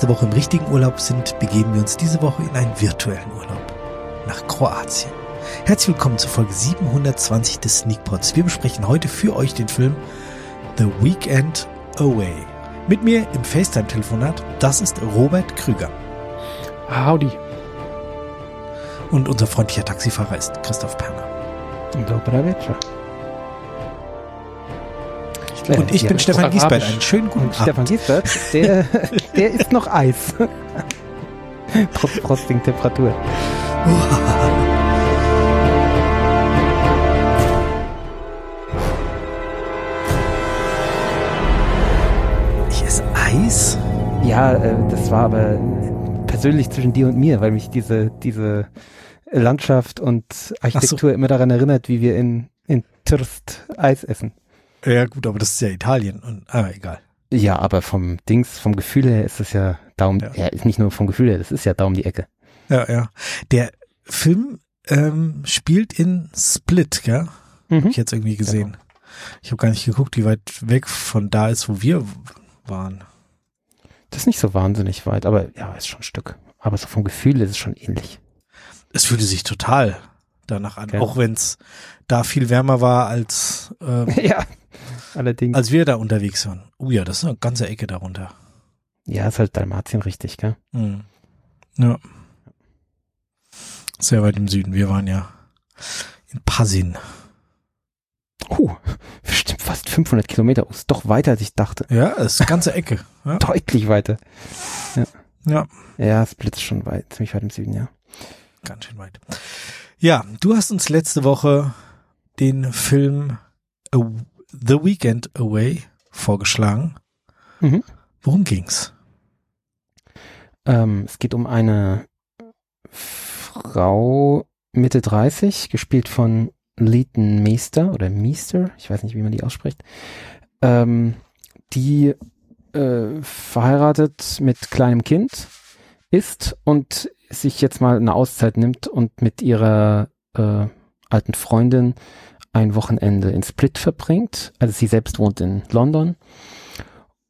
Letzte Woche im richtigen Urlaub sind, begeben wir uns diese Woche in einen virtuellen Urlaub nach Kroatien. Herzlich willkommen zur Folge 720 des Sneakpots. Wir besprechen heute für euch den Film The Weekend Away. Mit mir im FaceTime-Telefonat, das ist Robert Krüger. Howdy. Und unser freundlicher Taxifahrer ist Christoph Perner. Dobra wieczór. Und ich bin Stefan Giesbert. Einen schönen guten Und Abend. Stefan Giesbert, der, der ist noch Eis. Trotz frostigen Temperatur. Ich esse Eis? Ja, äh, das war aber persönlich zwischen dir und mir, weil mich diese, diese Landschaft und Architektur immer daran erinnert, wie wir in, in Trst Eis essen. Ja gut, aber das ist ja Italien. Und, aber egal. Ja, aber vom Dings, vom Gefühl her ist es ja Daumen, Ja. ja. ist nicht nur vom Gefühl her, das ist ja Daumen die Ecke. Ja, ja. Der Film ähm, spielt in Split, gell? Hab ich jetzt irgendwie gesehen. Ich habe gar nicht geguckt, wie weit weg von da ist, wo wir waren. Das ist nicht so wahnsinnig weit, aber ja, ist schon ein Stück. Aber so vom Gefühl ist es schon ähnlich. Es fühlte sich total danach an, Okay. auch wenn es da viel wärmer war, als, ähm, ja, allerdings. als wir da unterwegs waren. Oh ja, das ist eine ganze Ecke darunter. ja, ist halt Dalmatien richtig, gell? Mhm. Ja. Sehr weit im Süden. Wir waren ja in Passin. Uh, bestimmt fast 500 Kilometer. Oh, ist doch weiter, als ich dachte. Ja, das ist eine ganze Ecke. Ja. Deutlich weiter. ja. Ja, Split ist schon weit, ziemlich weit im Süden, ja. Ganz schön weit. Ja, du hast uns letzte Woche den Film A The Weekend Away vorgeschlagen. Mhm. Worum ging's? Ähm, es geht um eine Frau Mitte 30, gespielt von Leighton Meester oder Meester, ich weiß nicht, wie man die ausspricht, ähm, die äh, verheiratet mit kleinem Kind ist und sich jetzt mal eine Auszeit nimmt und mit ihrer äh, alten Freundin ein Wochenende in Split verbringt. Also sie selbst wohnt in London.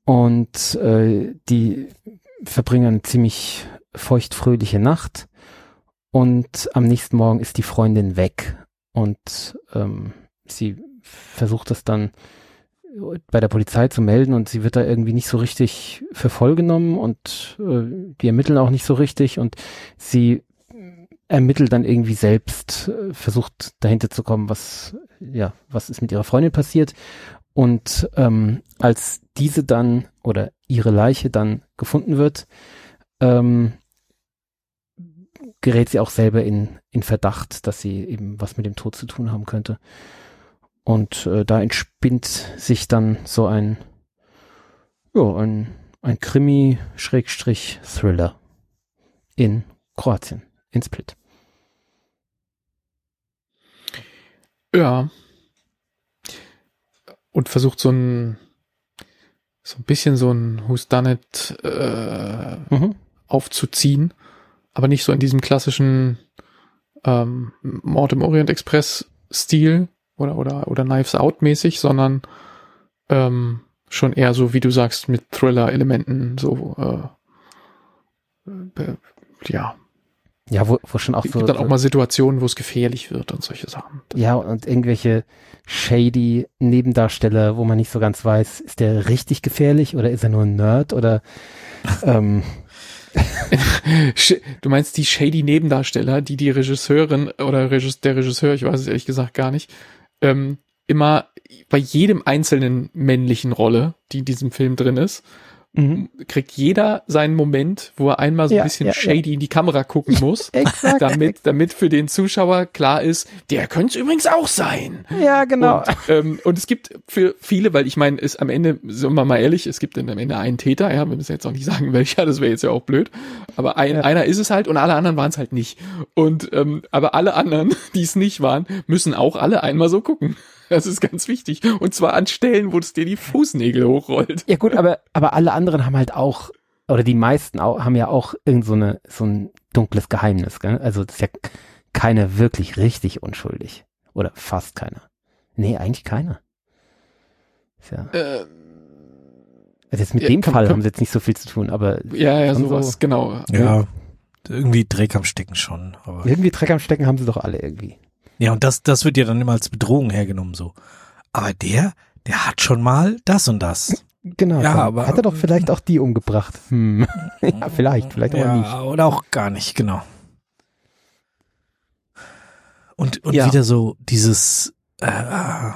Und äh, die verbringen eine ziemlich feuchtfröhliche Nacht. Und am nächsten Morgen ist die Freundin weg. Und ähm, sie versucht das dann bei der Polizei zu melden und sie wird da irgendwie nicht so richtig für voll genommen und äh, die ermitteln auch nicht so richtig. Und sie ermittelt dann irgendwie selbst, äh, versucht dahinter zu kommen, was ja, was ist mit ihrer Freundin passiert und ähm, als diese dann oder ihre Leiche dann gefunden wird, ähm, gerät sie auch selber in, in Verdacht, dass sie eben was mit dem Tod zu tun haben könnte. Und äh, da entspinnt sich dann so ein, ja, ein, ein Krimi-Thriller in Kroatien, in Split. Ja. Und versucht so ein, so ein bisschen so ein Who's Done It äh, Mhm. aufzuziehen, aber nicht so in diesem klassischen ähm, Mord im Orient Express Stil oder oder oder Knives Out mäßig, sondern ähm, schon eher so, wie du sagst, mit Thriller-Elementen, so äh, ja, Ja, wo, wo schon auch es so, gibt dann auch mal Situationen, wo es gefährlich wird und solche Sachen. Ja, und irgendwelche shady Nebendarsteller, wo man nicht so ganz weiß, ist der richtig gefährlich oder ist er nur ein Nerd oder ähm, Du meinst die shady Nebendarsteller, die die Regisseurin oder Regis der Regisseur, ich weiß es ehrlich gesagt gar nicht, ähm, immer bei jedem einzelnen männlichen Rolle, die in diesem Film drin ist, mhm. kriegt jeder seinen Moment, wo er einmal so Ja, ein bisschen ja, ja. shady in die Kamera gucken muss, damit, damit für den Zuschauer klar ist, der könnte es übrigens auch sein. Ja, genau. Und, ähm, und es gibt für viele, weil ich meine, ist am Ende, sind wir mal ehrlich, es gibt dann am Ende einen Täter, ja, wir müssen jetzt auch nicht sagen, welcher, das wäre jetzt ja auch blöd. Aber ein, Ja. einer ist es halt und alle anderen waren es halt nicht. Und ähm, aber alle anderen, die es nicht waren, müssen auch alle einmal so gucken. Das ist ganz wichtig. Und zwar an Stellen, wo es dir die Fußnägel hochrollt. Ja gut, aber, aber alle anderen haben halt auch, oder die meisten auch, haben ja auch irgend so, eine, so ein dunkles Geheimnis. Gell? Also das ist ja keiner wirklich richtig unschuldig. Oder fast keiner. Nee, eigentlich keiner. Ja, Äh, Also jetzt mit Ja, dem komm, Fall komm. haben sie jetzt nicht so viel zu tun, aber Ja, ja, sowas, so. genau. Ja, irgendwie Dreck am Stecken schon. Aber irgendwie Dreck am Stecken haben sie doch alle irgendwie. Ja, und das, das wird ja dann immer als Bedrohung hergenommen so. Aber der, der hat schon mal das und das. Genau. Ja, aber- Hat er doch vielleicht auch die umgebracht. Hm. ja, vielleicht, vielleicht aber nicht. Ja, oder auch gar nicht, genau. Und, und Ja. wieder so dieses äh,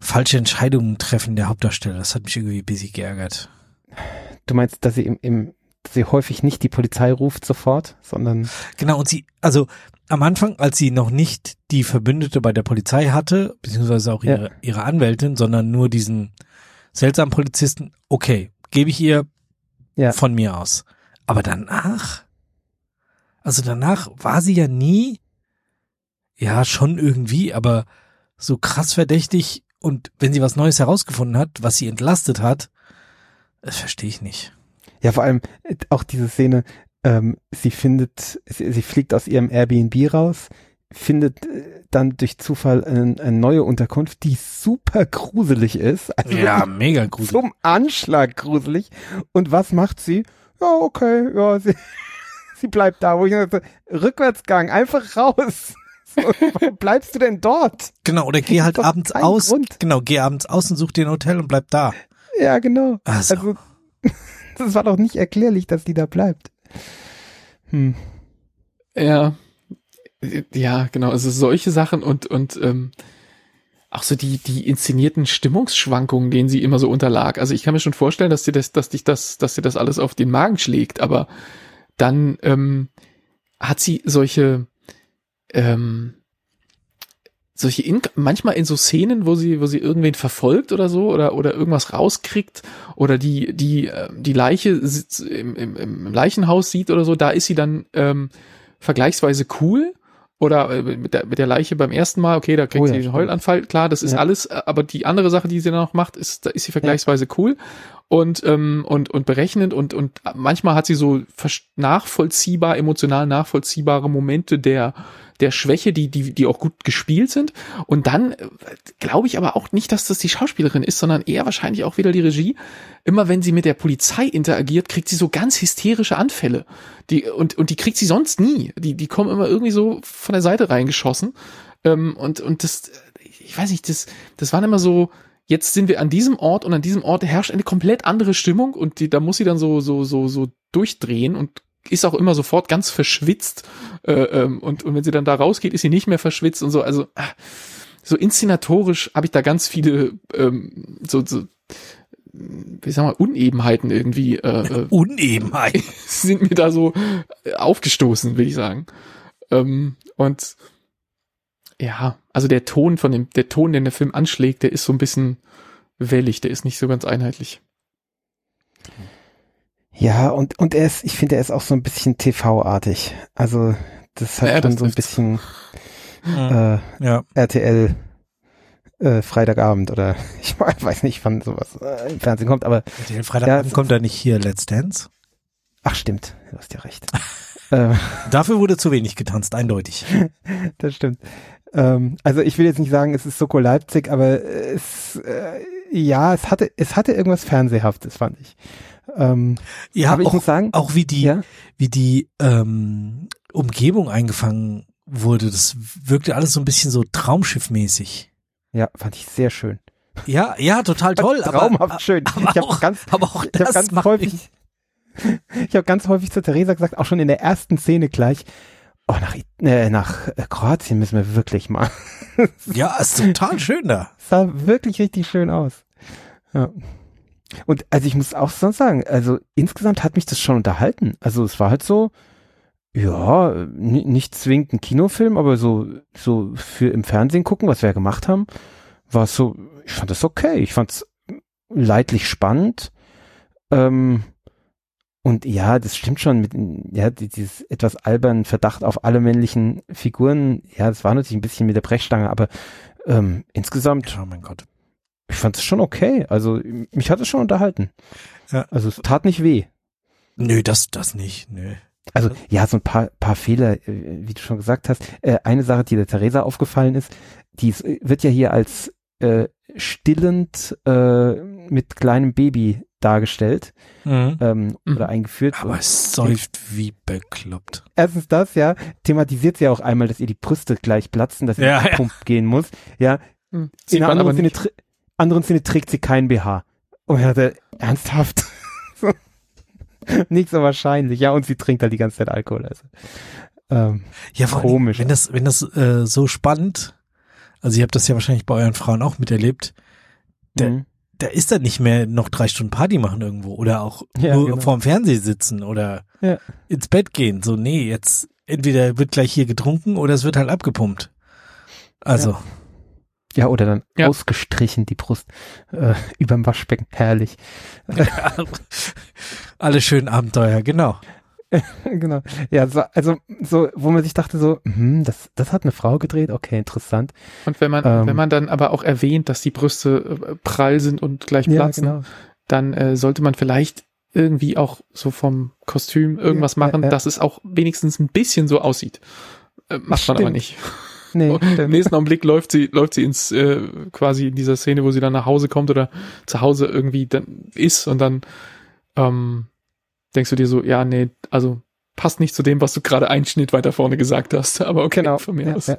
falsche Entscheidungen treffen der Hauptdarsteller. Das hat mich irgendwie ein bisschen geärgert. Du meinst, dass sie im, im dass sie häufig nicht die Polizei ruft sofort, sondern Genau, und sie, also am Anfang, als sie noch nicht die Verbündete bei der Polizei hatte, beziehungsweise auch ihre, ihre Anwältin, sondern nur diesen seltsamen Polizisten, okay, gebe ich ihr Ja. von mir aus. Aber danach, also danach war sie ja nie, ja, schon irgendwie, aber so krass verdächtig und wenn sie was Neues herausgefunden hat, was sie entlastet hat, das verstehe ich nicht. ja vor allem äh, auch diese Szene, ähm, sie findet, sie, sie fliegt aus ihrem Airbnb raus, findet äh, dann durch Zufall eine, eine neue Unterkunft, die super gruselig ist. Also Ja, mega gruselig. zum Anschlag gruselig. Und was macht sie? Ja, okay, ja, sie, sie bleibt da, wo ich dachte, Rückwärtsgang, einfach raus. So, warum bleibst du denn dort? Genau, oder geh halt abends aus. Grund. Genau, geh abends aus und such dir ein Hotel und bleib da. Ja, genau. Also, Also, das war doch nicht erklärlich, dass die da bleibt. Hm. Ja, ja, genau. Also solche Sachen und und ähm, auch so die die inszenierten Stimmungsschwankungen, denen sie immer so unterlag. Also ich kann mir schon vorstellen, dass dir das, dass dich das, dass dir das alles auf den Magen schlägt. Aber dann ähm, hat sie solche ähm, solche in, manchmal in so Szenen, wo sie, wo sie irgendwen verfolgt oder so oder oder irgendwas rauskriegt oder die die äh, die Leiche im, im, im Leichenhaus sieht oder so, da ist sie dann ähm, vergleichsweise cool oder äh, mit der, mit der Leiche beim ersten Mal, okay, da kriegt Oh sie ja, den stimmt. Heulanfall, klar, das ist Ja. alles, äh, aber die andere Sache, die sie dann noch macht, ist, da ist sie vergleichsweise cool und ähm, und und berechnend und und manchmal hat sie so nachvollziehbar emotional nachvollziehbare Momente der der Schwäche, die die die auch gut gespielt sind und dann äh, glaube ich aber auch nicht, dass das die Schauspielerin ist, sondern eher wahrscheinlich auch wieder die Regie. Immer wenn sie mit der Polizei interagiert, kriegt sie so ganz hysterische Anfälle. Die und und die kriegt sie sonst nie. Die die kommen immer irgendwie so von der Seite reingeschossen. Ähm, und und das ich weiß nicht, das das waren immer so jetzt sind wir an diesem Ort und an diesem Ort herrscht eine komplett andere Stimmung und die, da muss sie dann so, so, so, so durchdrehen und ist auch immer sofort ganz verschwitzt. Äh, ähm, und, und wenn sie dann da rausgeht, ist sie nicht mehr verschwitzt und so. Also ah, so inszenatorisch habe ich da ganz viele ähm, so, so wie sagen wir, Unebenheiten irgendwie äh, äh, Unebenheit. sind mir da so äh, aufgestoßen, will ich sagen. Ähm, und ja, also der Ton von dem, der Ton, den der Film anschlägt, der ist so ein bisschen wellig, der ist nicht so ganz einheitlich. Ja, und, und er ist, ich finde, er ist auch so ein bisschen TV-artig. Also, das hat Ja, schon das so ein bisschen Mhm. äh, Ja. RTL äh, Freitagabend oder ich weiß nicht, wann sowas äh, im Fernsehen kommt, aber Der Freitagabend Ja, kommt da nicht hier Let's Dance. ach stimmt, du hast ja recht. äh, Dafür wurde zu wenig getanzt, eindeutig. das stimmt. Ähm, also ich will jetzt nicht sagen, es ist Soko Leipzig, aber es äh, ja, es hatte es hatte irgendwas Fernsehhaftes, fand ich. Ähm, Ja, aber ich auch, muss sagen, auch wie die, ja, wie die ähm, Umgebung eingefangen wurde, das wirkte alles so ein bisschen so Traumschiffmäßig. ja, fand ich sehr schön. Ja, ja, total toll. Traumhaft aber, schön. Aber ich habe auch, ganz aber auch Ich das ganz häufig, ich habe ganz häufig zu Theresa gesagt, auch schon in der ersten Szene gleich, oh, nach, äh, nach äh, Kroatien müssen wir wirklich mal. Ja, ist total schön da. sah wirklich richtig schön aus. Ja. Und also ich muss auch sonst sagen, also insgesamt hat mich das schon unterhalten. Also es war halt so, ja, ni- nicht zwingend ein Kinofilm, aber so, so für im Fernsehen gucken, was wir ja gemacht haben, war es so, ich fand das okay. Ich fand es leidlich spannend. Ähm, und ja, das stimmt schon mit, ja, die- dieses etwas albernen Verdacht auf alle männlichen Figuren. Ja, das war natürlich ein bisschen mit der Brechstange, aber ähm, insgesamt Ja, mein Gott. Ich fand es schon okay. Also mich hat es schon unterhalten. Ja. Also es tat nicht weh. Nö, das, das nicht. Nö. Also ja, so ein paar, paar Fehler, äh, wie du schon gesagt hast. Äh, eine Sache, die der Theresa aufgefallen ist, die ist, wird ja hier als äh, stillend äh, mit kleinem Baby dargestellt Mhm. ähm, Mhm. oder eingeführt. Aber es säuft wie bekloppt. erstens das, ja, thematisiert sie ja auch einmal, dass ihr die Brüste gleich platzen, dass sie Ja, ja, ja. Pump gehen muss. Ja, Hm. Sieht in einer anderen Szene, anderen Szene trägt sie kein BH. Und er hatte, ernsthaft? Nicht so wahrscheinlich. Ja, und sie trinkt halt die ganze Zeit Alkohol. Also. Ähm, Ja, Komisch. Wenn das, wenn das äh, so spannend, also ihr habt das ja wahrscheinlich bei euren Frauen auch miterlebt, Der- mhm. da ist dann nicht mehr noch drei Stunden Party machen irgendwo oder auch Ja, nur genau. vorm Fernseher sitzen oder Ja. ins Bett gehen. So, nee, jetzt entweder wird gleich hier getrunken oder es wird halt abgepumpt. Also, ja, oder dann Ja. ausgestrichen, die Brust äh, überm Waschbecken. Herrlich. alle schönen Abenteuer, genau. genau. Ja, so, also so, wo man sich dachte so, hm, das, das hat eine Frau gedreht, okay, interessant. Und wenn man, Ähm. wenn man dann aber auch erwähnt, dass die Brüste äh, prall sind und gleich platzen, genau. dann äh, sollte man vielleicht irgendwie auch so vom Kostüm irgendwas Ja, ja, machen, ja. dass es auch wenigstens ein bisschen so aussieht. Äh, macht man aber nicht. Nee, Und Im stimmt. nächsten Augenblick läuft sie, läuft sie ins, äh, quasi in dieser Szene, wo sie dann nach Hause kommt oder zu Hause irgendwie dann ist und dann ähm, denkst du dir so, ja, nee, also passt nicht zu dem, was du gerade einen Schnitt weiter vorne gesagt hast, aber okay, genau. von mir ja, aus. ja.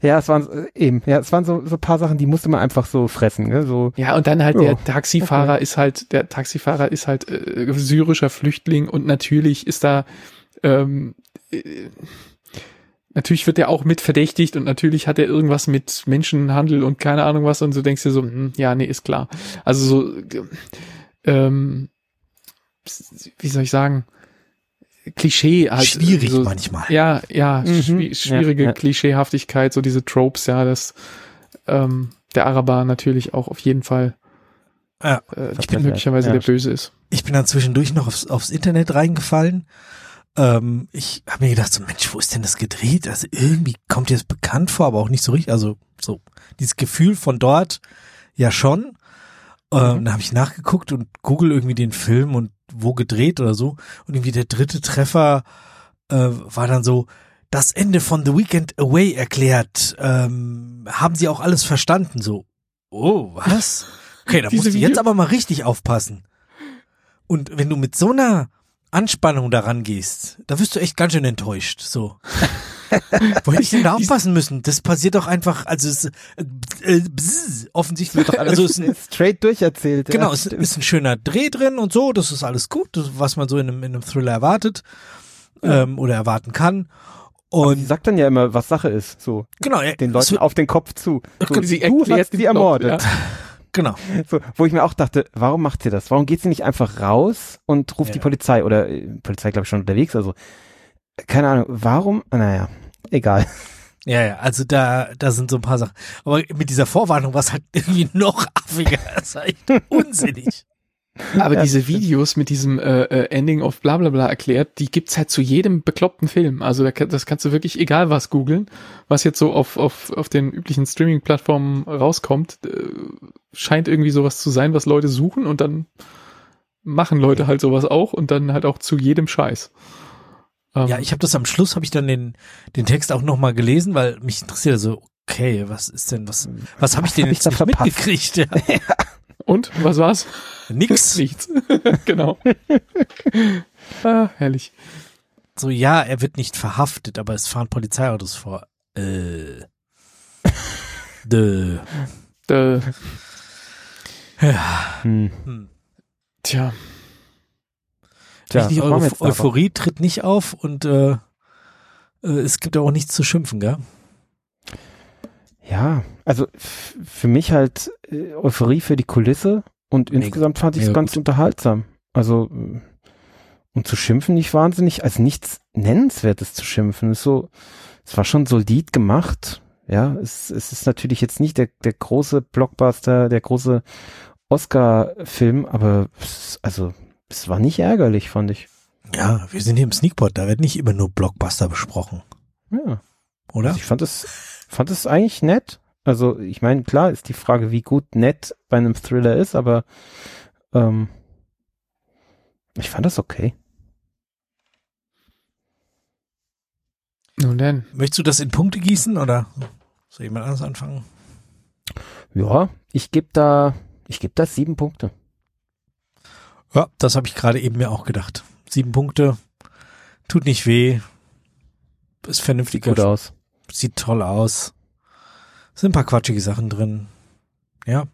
ja, es waren eben, ja, es waren so, so paar Sachen, die musste man einfach so fressen, ne? So, Ja, und dann halt Ja, der Taxifahrer ist halt, der Taxifahrer ist halt äh, syrischer Flüchtling und natürlich ist da, ähm, äh, natürlich wird er auch mit verdächtigt und natürlich hat er irgendwas mit Menschenhandel und keine Ahnung was und so denkst du so, hm, ja, nee, ist klar. Also so, äh, ähm, wie soll ich sagen, Klischee halt. Schwierig so, manchmal. Ja, ja, Mhm. schwi- schwierige Ja, ja. Klischeehaftigkeit, so diese Tropes, ja, dass ähm, der Araber natürlich auch auf jeden Fall Ja. äh, Ich bin- möglicherweise ja, der Böse ist. Ich bin dann zwischendurch noch aufs, aufs Internet reingefallen. Ähm, ich habe mir gedacht, so Mensch, wo ist denn das gedreht? Also irgendwie kommt dir das bekannt vor, aber auch nicht so richtig. Also so dieses Gefühl von dort ja schon. Ähm, Mhm. Dann habe ich nachgeguckt und Google irgendwie den Film und wo gedreht oder so. Und irgendwie der dritte Treffer äh, war dann so, das Ende von The Weekend Away erklärt. Ähm, haben Sie auch alles verstanden? So, oh, was? Okay, da musst du jetzt aber mal richtig aufpassen. Und wenn du mit so einer Anspannung daran gehst, da wirst du echt ganz schön enttäuscht. So. Wo hätte ich denn da aufpassen müssen? Das passiert doch einfach, also es, äh, äh, bzz, offensichtlich wird doch, also es ist ein, straight durcherzählt. genau, ja, es stimmt. ist ein schöner Dreh drin und so, das ist alles gut, das, was man so in einem, in einem Thriller erwartet, ähm, oder erwarten kann. Sie Und sagt dann ja immer, was Sache ist, so genau, äh, den Leuten wird- auf den Kopf zu. So, Sie du hast noch, ermordet. ja. Genau. So, wo ich mir auch dachte, warum macht sie das? Warum geht sie nicht einfach raus und ruft Ja. die Polizei oder äh, Polizei glaube ich schon unterwegs, also keine Ahnung, warum? Naja, egal. Ja, ja, also da, da sind so ein paar Sachen. Aber mit dieser Vorwarnung war es halt irgendwie noch affiger. Das war echt unsinnig. Aber Ja, diese. Videos mit diesem äh, äh, Ending of bla bla bla erklärt, die gibt's halt zu jedem bekloppten Film. Also da, das kannst du wirklich egal was googeln, was jetzt so auf, auf, auf den üblichen Streaming-Plattformen rauskommt, äh, scheint irgendwie sowas zu sein, was Leute suchen und dann machen Leute halt sowas auch und dann halt auch zu jedem Scheiß. Ähm, Ja, ich habe das am Schluss, habe ich dann den, den Text auch nochmal gelesen, weil mich interessiert so, okay, was ist denn, was, was habe ich denn hab ich jetzt da nicht verpasst? mitgekriegt? Ja. und, was war's? Nix. Nichts. genau. ah, herrlich. So, ja, er wird nicht verhaftet, aber es fahren Polizeiautos vor. Äh. Dö. Äh, Ja. Hm. Hm. tja, Tja, Richtig? Euphorie tritt nicht auf und äh, äh, es gibt auch nichts zu schimpfen, gell? Ja, also für mich halt äh, Euphorie für die Kulisse und Mega. insgesamt fand ich es ganz gut. unterhaltsam. Also äh, und zu schimpfen nicht wahnsinnig, also nichts nennenswertes zu schimpfen. Ist so, es war schon solid gemacht. Ja, es, es ist natürlich jetzt nicht der, der große Blockbuster, der große Oscar-Film, aber es, also es war nicht ärgerlich, fand ich. Ja, wir sind hier im Sneakpot, da wird nicht immer nur Blockbuster besprochen, Ja. oder? Also ich fand es, fand es eigentlich nett. Also ich meine, klar ist die Frage, wie gut nett bei einem Thriller ist, aber ähm, ich fand das okay. nun denn. Möchtest du das in Punkte gießen oder soll jemand anders anfangen? Ja, ich gebe da, ich gebe da sieben Punkte. Ja, das habe ich gerade eben mir auch gedacht. Sieben Punkte, tut nicht weh, ist vernünftig. Gut aus. Sieht toll aus. Sind ein paar quatschige Sachen drin. Ja.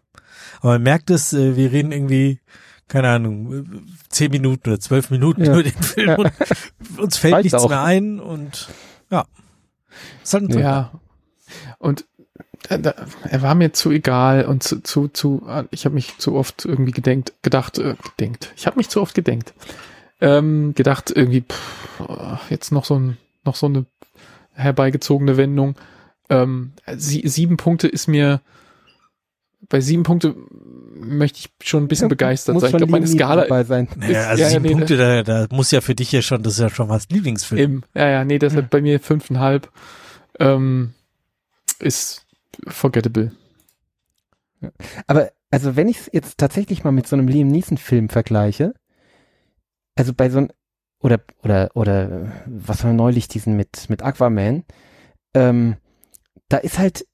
Aber man merkt es, äh, wir reden irgendwie, keine Ahnung, zehn Minuten oder zwölf Minuten Ja. über den Film und uns fällt Reicht nichts auch. mehr ein und ja. Ist halt ein. Ja. Und äh, er war mir zu egal und zu, zu, zu ich habe mich zu oft irgendwie gedenkt, gedacht, äh, gedenkt. Ich habe mich zu oft gedenkt. Ähm, gedacht, irgendwie, pff, jetzt noch so ein, noch so eine herbeigezogene Wendung. Ähm, sie, sieben Punkte ist mir, bei sieben Punkte möchte ich schon ein bisschen begeistert Muss sein. Ich glaube, meine Skala dabei sein. Naja, ist- also ja, ja, sieben nee, Punkte, da, da muss ja für dich ja schon, das ist ja schon fast Lieblingsfilm. Eben, ja, ja, nee, deshalb bei mir fünfeinhalb ähm, ist forgettable. Aber also wenn ich es jetzt tatsächlich mal mit so einem Liam Neeson Film vergleiche, also bei so einem oder oder oder was war neulich diesen mit mit Aquaman, ähm, da ist halt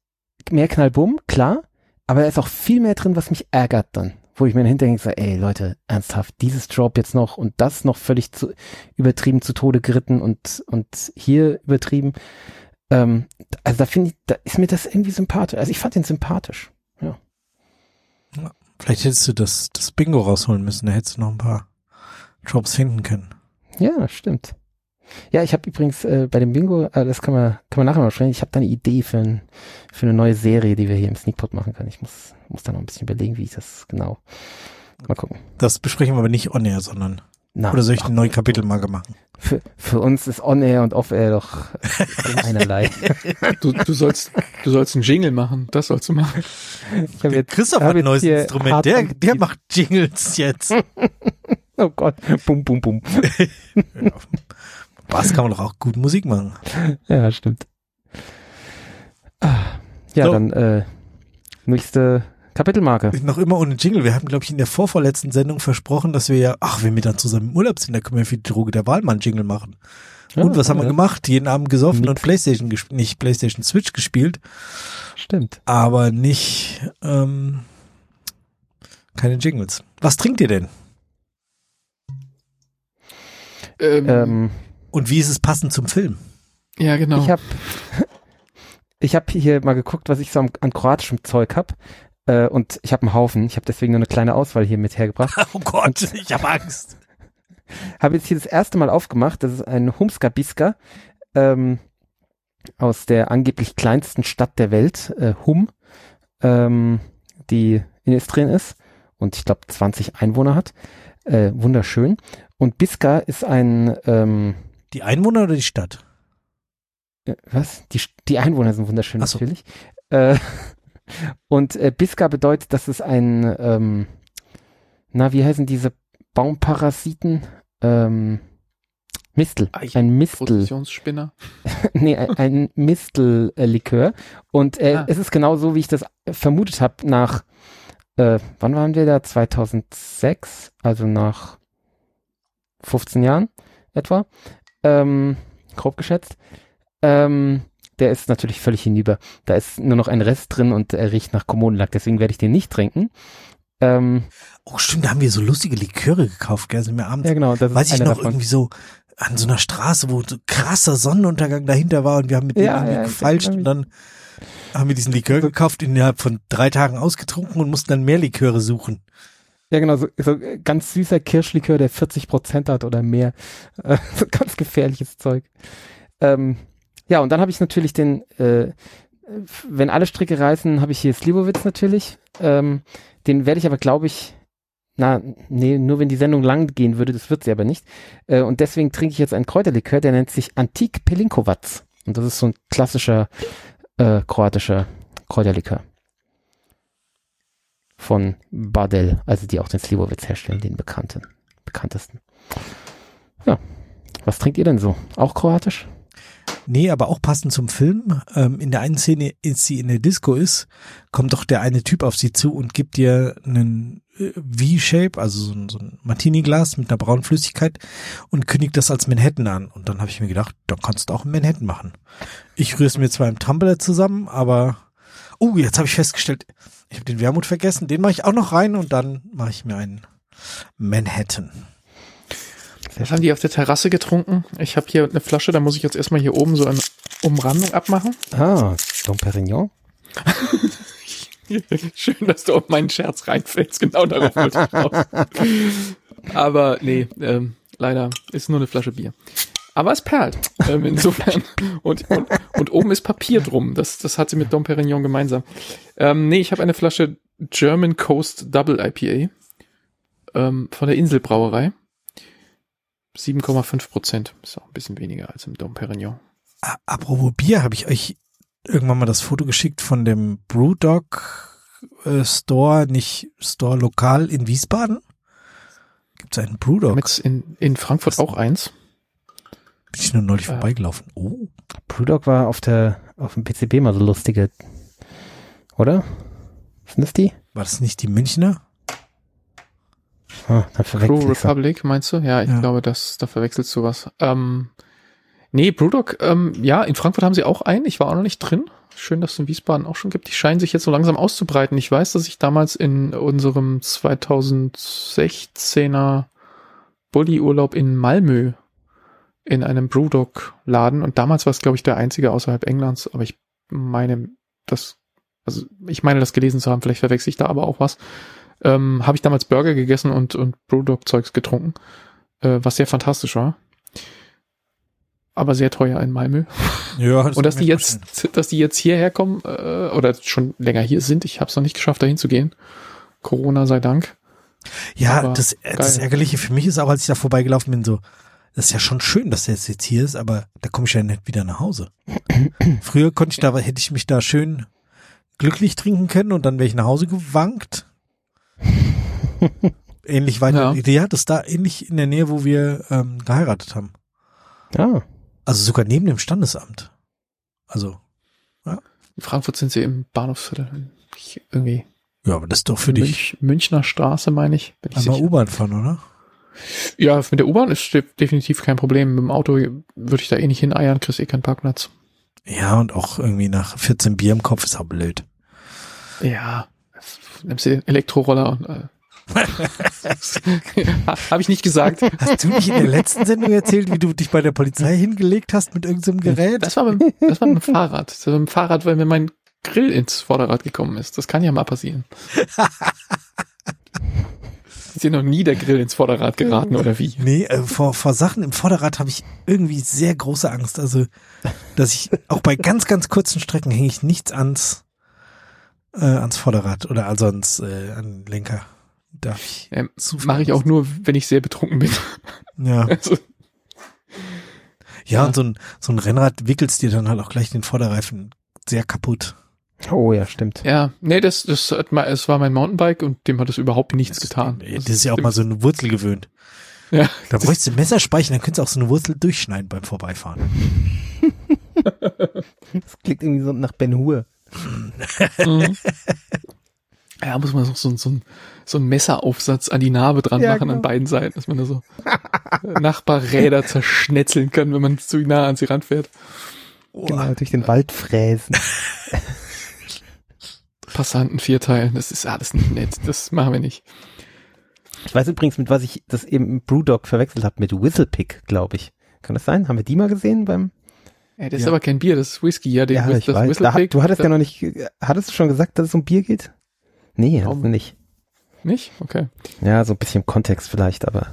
mehr Knallbumm, klar, aber da ist auch viel mehr drin, was mich ärgert dann, wo ich mir hinterher sage, ey Leute, ernsthaft, dieses Drop jetzt noch und das noch völlig zu übertrieben zu Tode geritten und und hier übertrieben. Ähm, also da finde ich, da ist mir das irgendwie sympathisch. Also ich fand den sympathisch. Vielleicht hättest du das, das Bingo rausholen müssen, da hättest du noch ein paar Jobs finden können. Ja, stimmt. Ja, ich habe übrigens äh, bei dem Bingo, äh, das kann man, kann man nachher noch sprechen, ich habe da eine Idee für, ein, für eine neue Serie, die wir hier im Sneakpot machen können. Ich muss, muss da noch ein bisschen überlegen, wie ich das genau. Mal gucken. Das besprechen wir aber nicht on air, sondern, Na, oder soll ich ach, eine neue Kapitelmarke machen? für, für uns ist On-Air und Off-Air doch äh, einerlei. Du, du sollst, du sollst einen Jingle machen, das sollst du machen. Ich jetzt, Christoph hab hat ein neues Instrument, der, der macht Jingles jetzt. oh Gott, bum, bum, bum. Was kann man doch auch gut Musik machen. Ja, stimmt. Ah, ja, So. dann äh, nächste Kapitelmarke. Noch immer ohne Jingle. Wir haben, glaube ich, in der vorvorletzten Sendung versprochen, dass wir ja, ach, wenn wir dann zusammen im Urlaub sind, dann können wir für die Droge der Wahl mal einen Jingle machen. und was haben wir ja, gemacht? Jeden Abend gesoffen Nix. und Playstation gespielt, nicht Playstation Switch gespielt, Stimmt. aber nicht, ähm, keine Jingles. Was trinkt ihr denn? Ähm, Ähm, Und wie ist es passend zum Film? ja, genau. Ich habe ich hab hier mal geguckt, was ich so an, an kroatischem Zeug hab. Äh, und ich habe einen Haufen. Ich habe deswegen nur eine kleine Auswahl hier mit hergebracht. Oh Gott, ich habe Angst. Habe jetzt hier das erste Mal aufgemacht. Das ist ein Humska Biska ähm, aus der angeblich kleinsten Stadt der Welt, äh, Hum, ähm, die in Istrien ist und ich glaube 20 Einwohner hat. Äh, wunderschön. Und Biska ist ein ähm, Die Einwohner oder die Stadt? Äh, Was? Die, die Einwohner sind wunderschön so. natürlich. Äh, und äh, Biska bedeutet, dass es ein, ähm, na, wie heißen diese Baumparasiten? Ähm, Mistel. Ein Mistel. Positionsspinner. nee, ein, ein Mistel-Likör. Und äh, Ah. es ist genau so, wie ich das vermutet habe, nach, äh, wann waren wir da? 2006, also nach 15 Jahren etwa, ähm, grob geschätzt. Ähm, der ist natürlich völlig hinüber. Da ist nur noch ein Rest drin und er riecht nach Kommunenlack, deswegen werde ich den nicht trinken. Ähm, Oh, stimmt, da haben wir so lustige Liköre gekauft, gell? Sind wir abends, ja, genau, das weiß ich noch, davon. irgendwie so an so einer Straße, wo so krasser Sonnenuntergang dahinter war und wir haben mit Ja, dem irgendwie ja, gefeilscht ich und dann haben wir diesen Likör gekauft, innerhalb von drei Tagen ausgetrunken und mussten dann mehr Liköre suchen. Ja, genau, so, so ganz süßer Kirschlikör, der 40 Prozent hat oder mehr. Äh, so ganz gefährliches Zeug. Ähm, ja, und dann habe ich natürlich den, äh, wenn alle Stricke reißen, habe ich hier Slivovitz natürlich. Ähm, den werde ich aber, glaube ich, na, nee, nur wenn die Sendung lang gehen würde, das wird sie aber nicht. Äh, und deswegen trinke ich jetzt einen Kräuterlikör, der nennt sich Antik Pelinkovac. Und das ist so ein klassischer äh, kroatischer Kräuterlikör. Von Badel, also die auch den Slivovitz herstellen, den bekannten, bekanntesten. Ja. Was trinkt ihr denn so? Auch kroatisch? Nee, aber auch passend zum Film. Ähm, in der einen Szene, als sie in der Disco ist, kommt doch der eine Typ auf sie zu und gibt ihr einen äh, V-Shape, also so ein, so ein Martini-Glas mit einer braunen Flüssigkeit und kündigt das als Manhattan an. Und dann habe ich mir gedacht, dann kannst du auch einen Manhattan machen. Ich rühre es mir zwar im Tumbler zusammen, aber oh, jetzt habe ich festgestellt, ich habe den Wermut vergessen. Den mache ich auch noch rein und dann mache ich mir einen Manhattan. Was haben die auf der Terrasse getrunken? Ich habe hier eine Flasche, da muss ich jetzt erstmal hier oben so eine Umrandung abmachen. Ah, Dom Perignon. Schön, dass du auf meinen Scherz reinfällst. Genau darauf wollte ich raus. Aber nee, ähm, leider ist nur eine Flasche Bier. Aber es perlt. Ähm, insofern. Und, und, und oben ist Papier drum. Das, das hat sie mit Dom Perignon gemeinsam. Ähm, nee, ich habe eine Flasche German Coast Double IPA ähm, von der Inselbrauerei. 7,5 Prozent. Ist auch ein bisschen weniger als im Dom Perignon. Apropos Bier, habe ich euch irgendwann mal das Foto geschickt von dem Brewdog äh, Store, nicht Store lokal in Wiesbaden? Gibt es einen Brewdog? Mit in, in Frankfurt auch eins. Bin ich nur neulich Äh. vorbeigelaufen. Oh, Brewdog war auf der, auf dem PCB mal so lustige, oder? Sind das die? war das nicht die Münchner? Ah, Crew. Republic, meinst du? Ja, ich Ja. glaube, das, da verwechselst du was. Ähm, nee, Brewdog, ähm, ja, in Frankfurt haben sie auch einen. Ich war auch noch nicht drin. Schön, dass es in Wiesbaden auch schon gibt. Die scheinen sich jetzt so langsam auszubreiten. Ich weiß, dass ich damals in unserem 2016er Bulli-Urlaub in Malmö in einem Brewdog-Laden und damals war es, glaube ich, der einzige außerhalb Englands, aber ich meine, das, also ich meine, das gelesen zu haben, vielleicht verwechsel ich da aber auch was. Ähm, Habe ich damals Burger gegessen und, und Brewdog-Zeugs getrunken, äh, was sehr fantastisch war. Aber sehr teuer in Malmö. Ja, das Und dass die mir vorstellen. jetzt, dass die jetzt hierher kommen äh, oder schon länger hier sind, ich habe es noch nicht geschafft, dahin zu gehen. Corona sei Dank. Ja, aber das, äh, das geil. Ärgerliche für mich ist auch, als ich da vorbeigelaufen bin, so, das ist ja schon schön, dass der jetzt hier ist, aber da komme ich ja nicht wieder nach Hause. Früher konnte ich da, hätte ich mich da schön glücklich trinken können und dann wäre ich nach Hause gewankt. ähnlich weiter. Ja. Ja. das ist da ähnlich in der Nähe, wo wir ähm, geheiratet haben. Ah, Also sogar neben dem Standesamt. Also, In Frankfurt sind sie im Bahnhofsviertel. Irgendwie ja, aber das ist doch für dich Münch, Münchner Straße, meine ich. Bin ich einmal. U-Bahn fahren, oder? Ja, mit der U-Bahn ist de definitiv kein Problem. Mit dem Auto würde ich da eh nicht hineiern, kriegst eh keinen Parkplatz. Ja, und auch irgendwie nach 14 Bier im Kopf ist auch blöd. Ja, nimmst du den Elektroroller und äh, habe ich nicht gesagt. Hast du nicht in der letzten Sendung erzählt, wie du dich bei der Polizei hingelegt hast mit irgendeinem Gerät? Das war beim, das war mit dem Fahrrad. Das war mit dem Fahrrad, weil mir mein Grill ins Vorderrad gekommen ist. Das kann ja mal passieren. Ist dir noch nie der Grill ins Vorderrad geraten oder wie? Nee, äh, vor, vor Sachen im Vorderrad habe ich irgendwie sehr große Angst. Also, dass ich auch bei ganz, ganz kurzen Strecken hänge ich nichts ans, äh, ans Vorderrad oder also ans äh, an Lenker. Darf ich. Ähm, Mache ich auch nur, wenn ich sehr betrunken bin. Ja. Also, ja, und so ein, so ein Rennrad wickelst dir dann halt auch gleich den Vorderreifen sehr kaputt. Oh ja, stimmt. ja, nee, das, das hat mal, es war mein Mountainbike und dem hat es überhaupt nichts getan. Das ist ja auch mal so eine Wurzel gewöhnt. Ja, Da bräuchst du Messerspeichen, dann könntest du auch so eine Wurzel durchschneiden beim Vorbeifahren. Das klingt irgendwie so nach Ben Hur. Mhm. Ja, muss man so, so, so, ein, so ein Messeraufsatz an die Narbe dran Ja, machen genau. an beiden Seiten, dass man da so Nachbarräder zerschnetzeln kann, wenn man zu nah an sie ranfährt. Genau, durch den Wald fräsen. Passanten vierteilen, das ist alles nicht nett. Das machen wir nicht. Ich weiß übrigens, mit was ich das eben im Brewdog verwechselt habe, mit Whistlepick, glaube ich. Kann das sein? Haben wir die mal gesehen beim? Ja, das ist Ja. aber kein Bier, das ist Whisky. Ja, den Ja, ich das weiß. Da, du hattest ja noch nicht, hattest du schon gesagt, dass es um Bier geht? Nee, hattest du Warum? nicht. Nicht? Okay. Ja, so ein bisschen im Kontext vielleicht, aber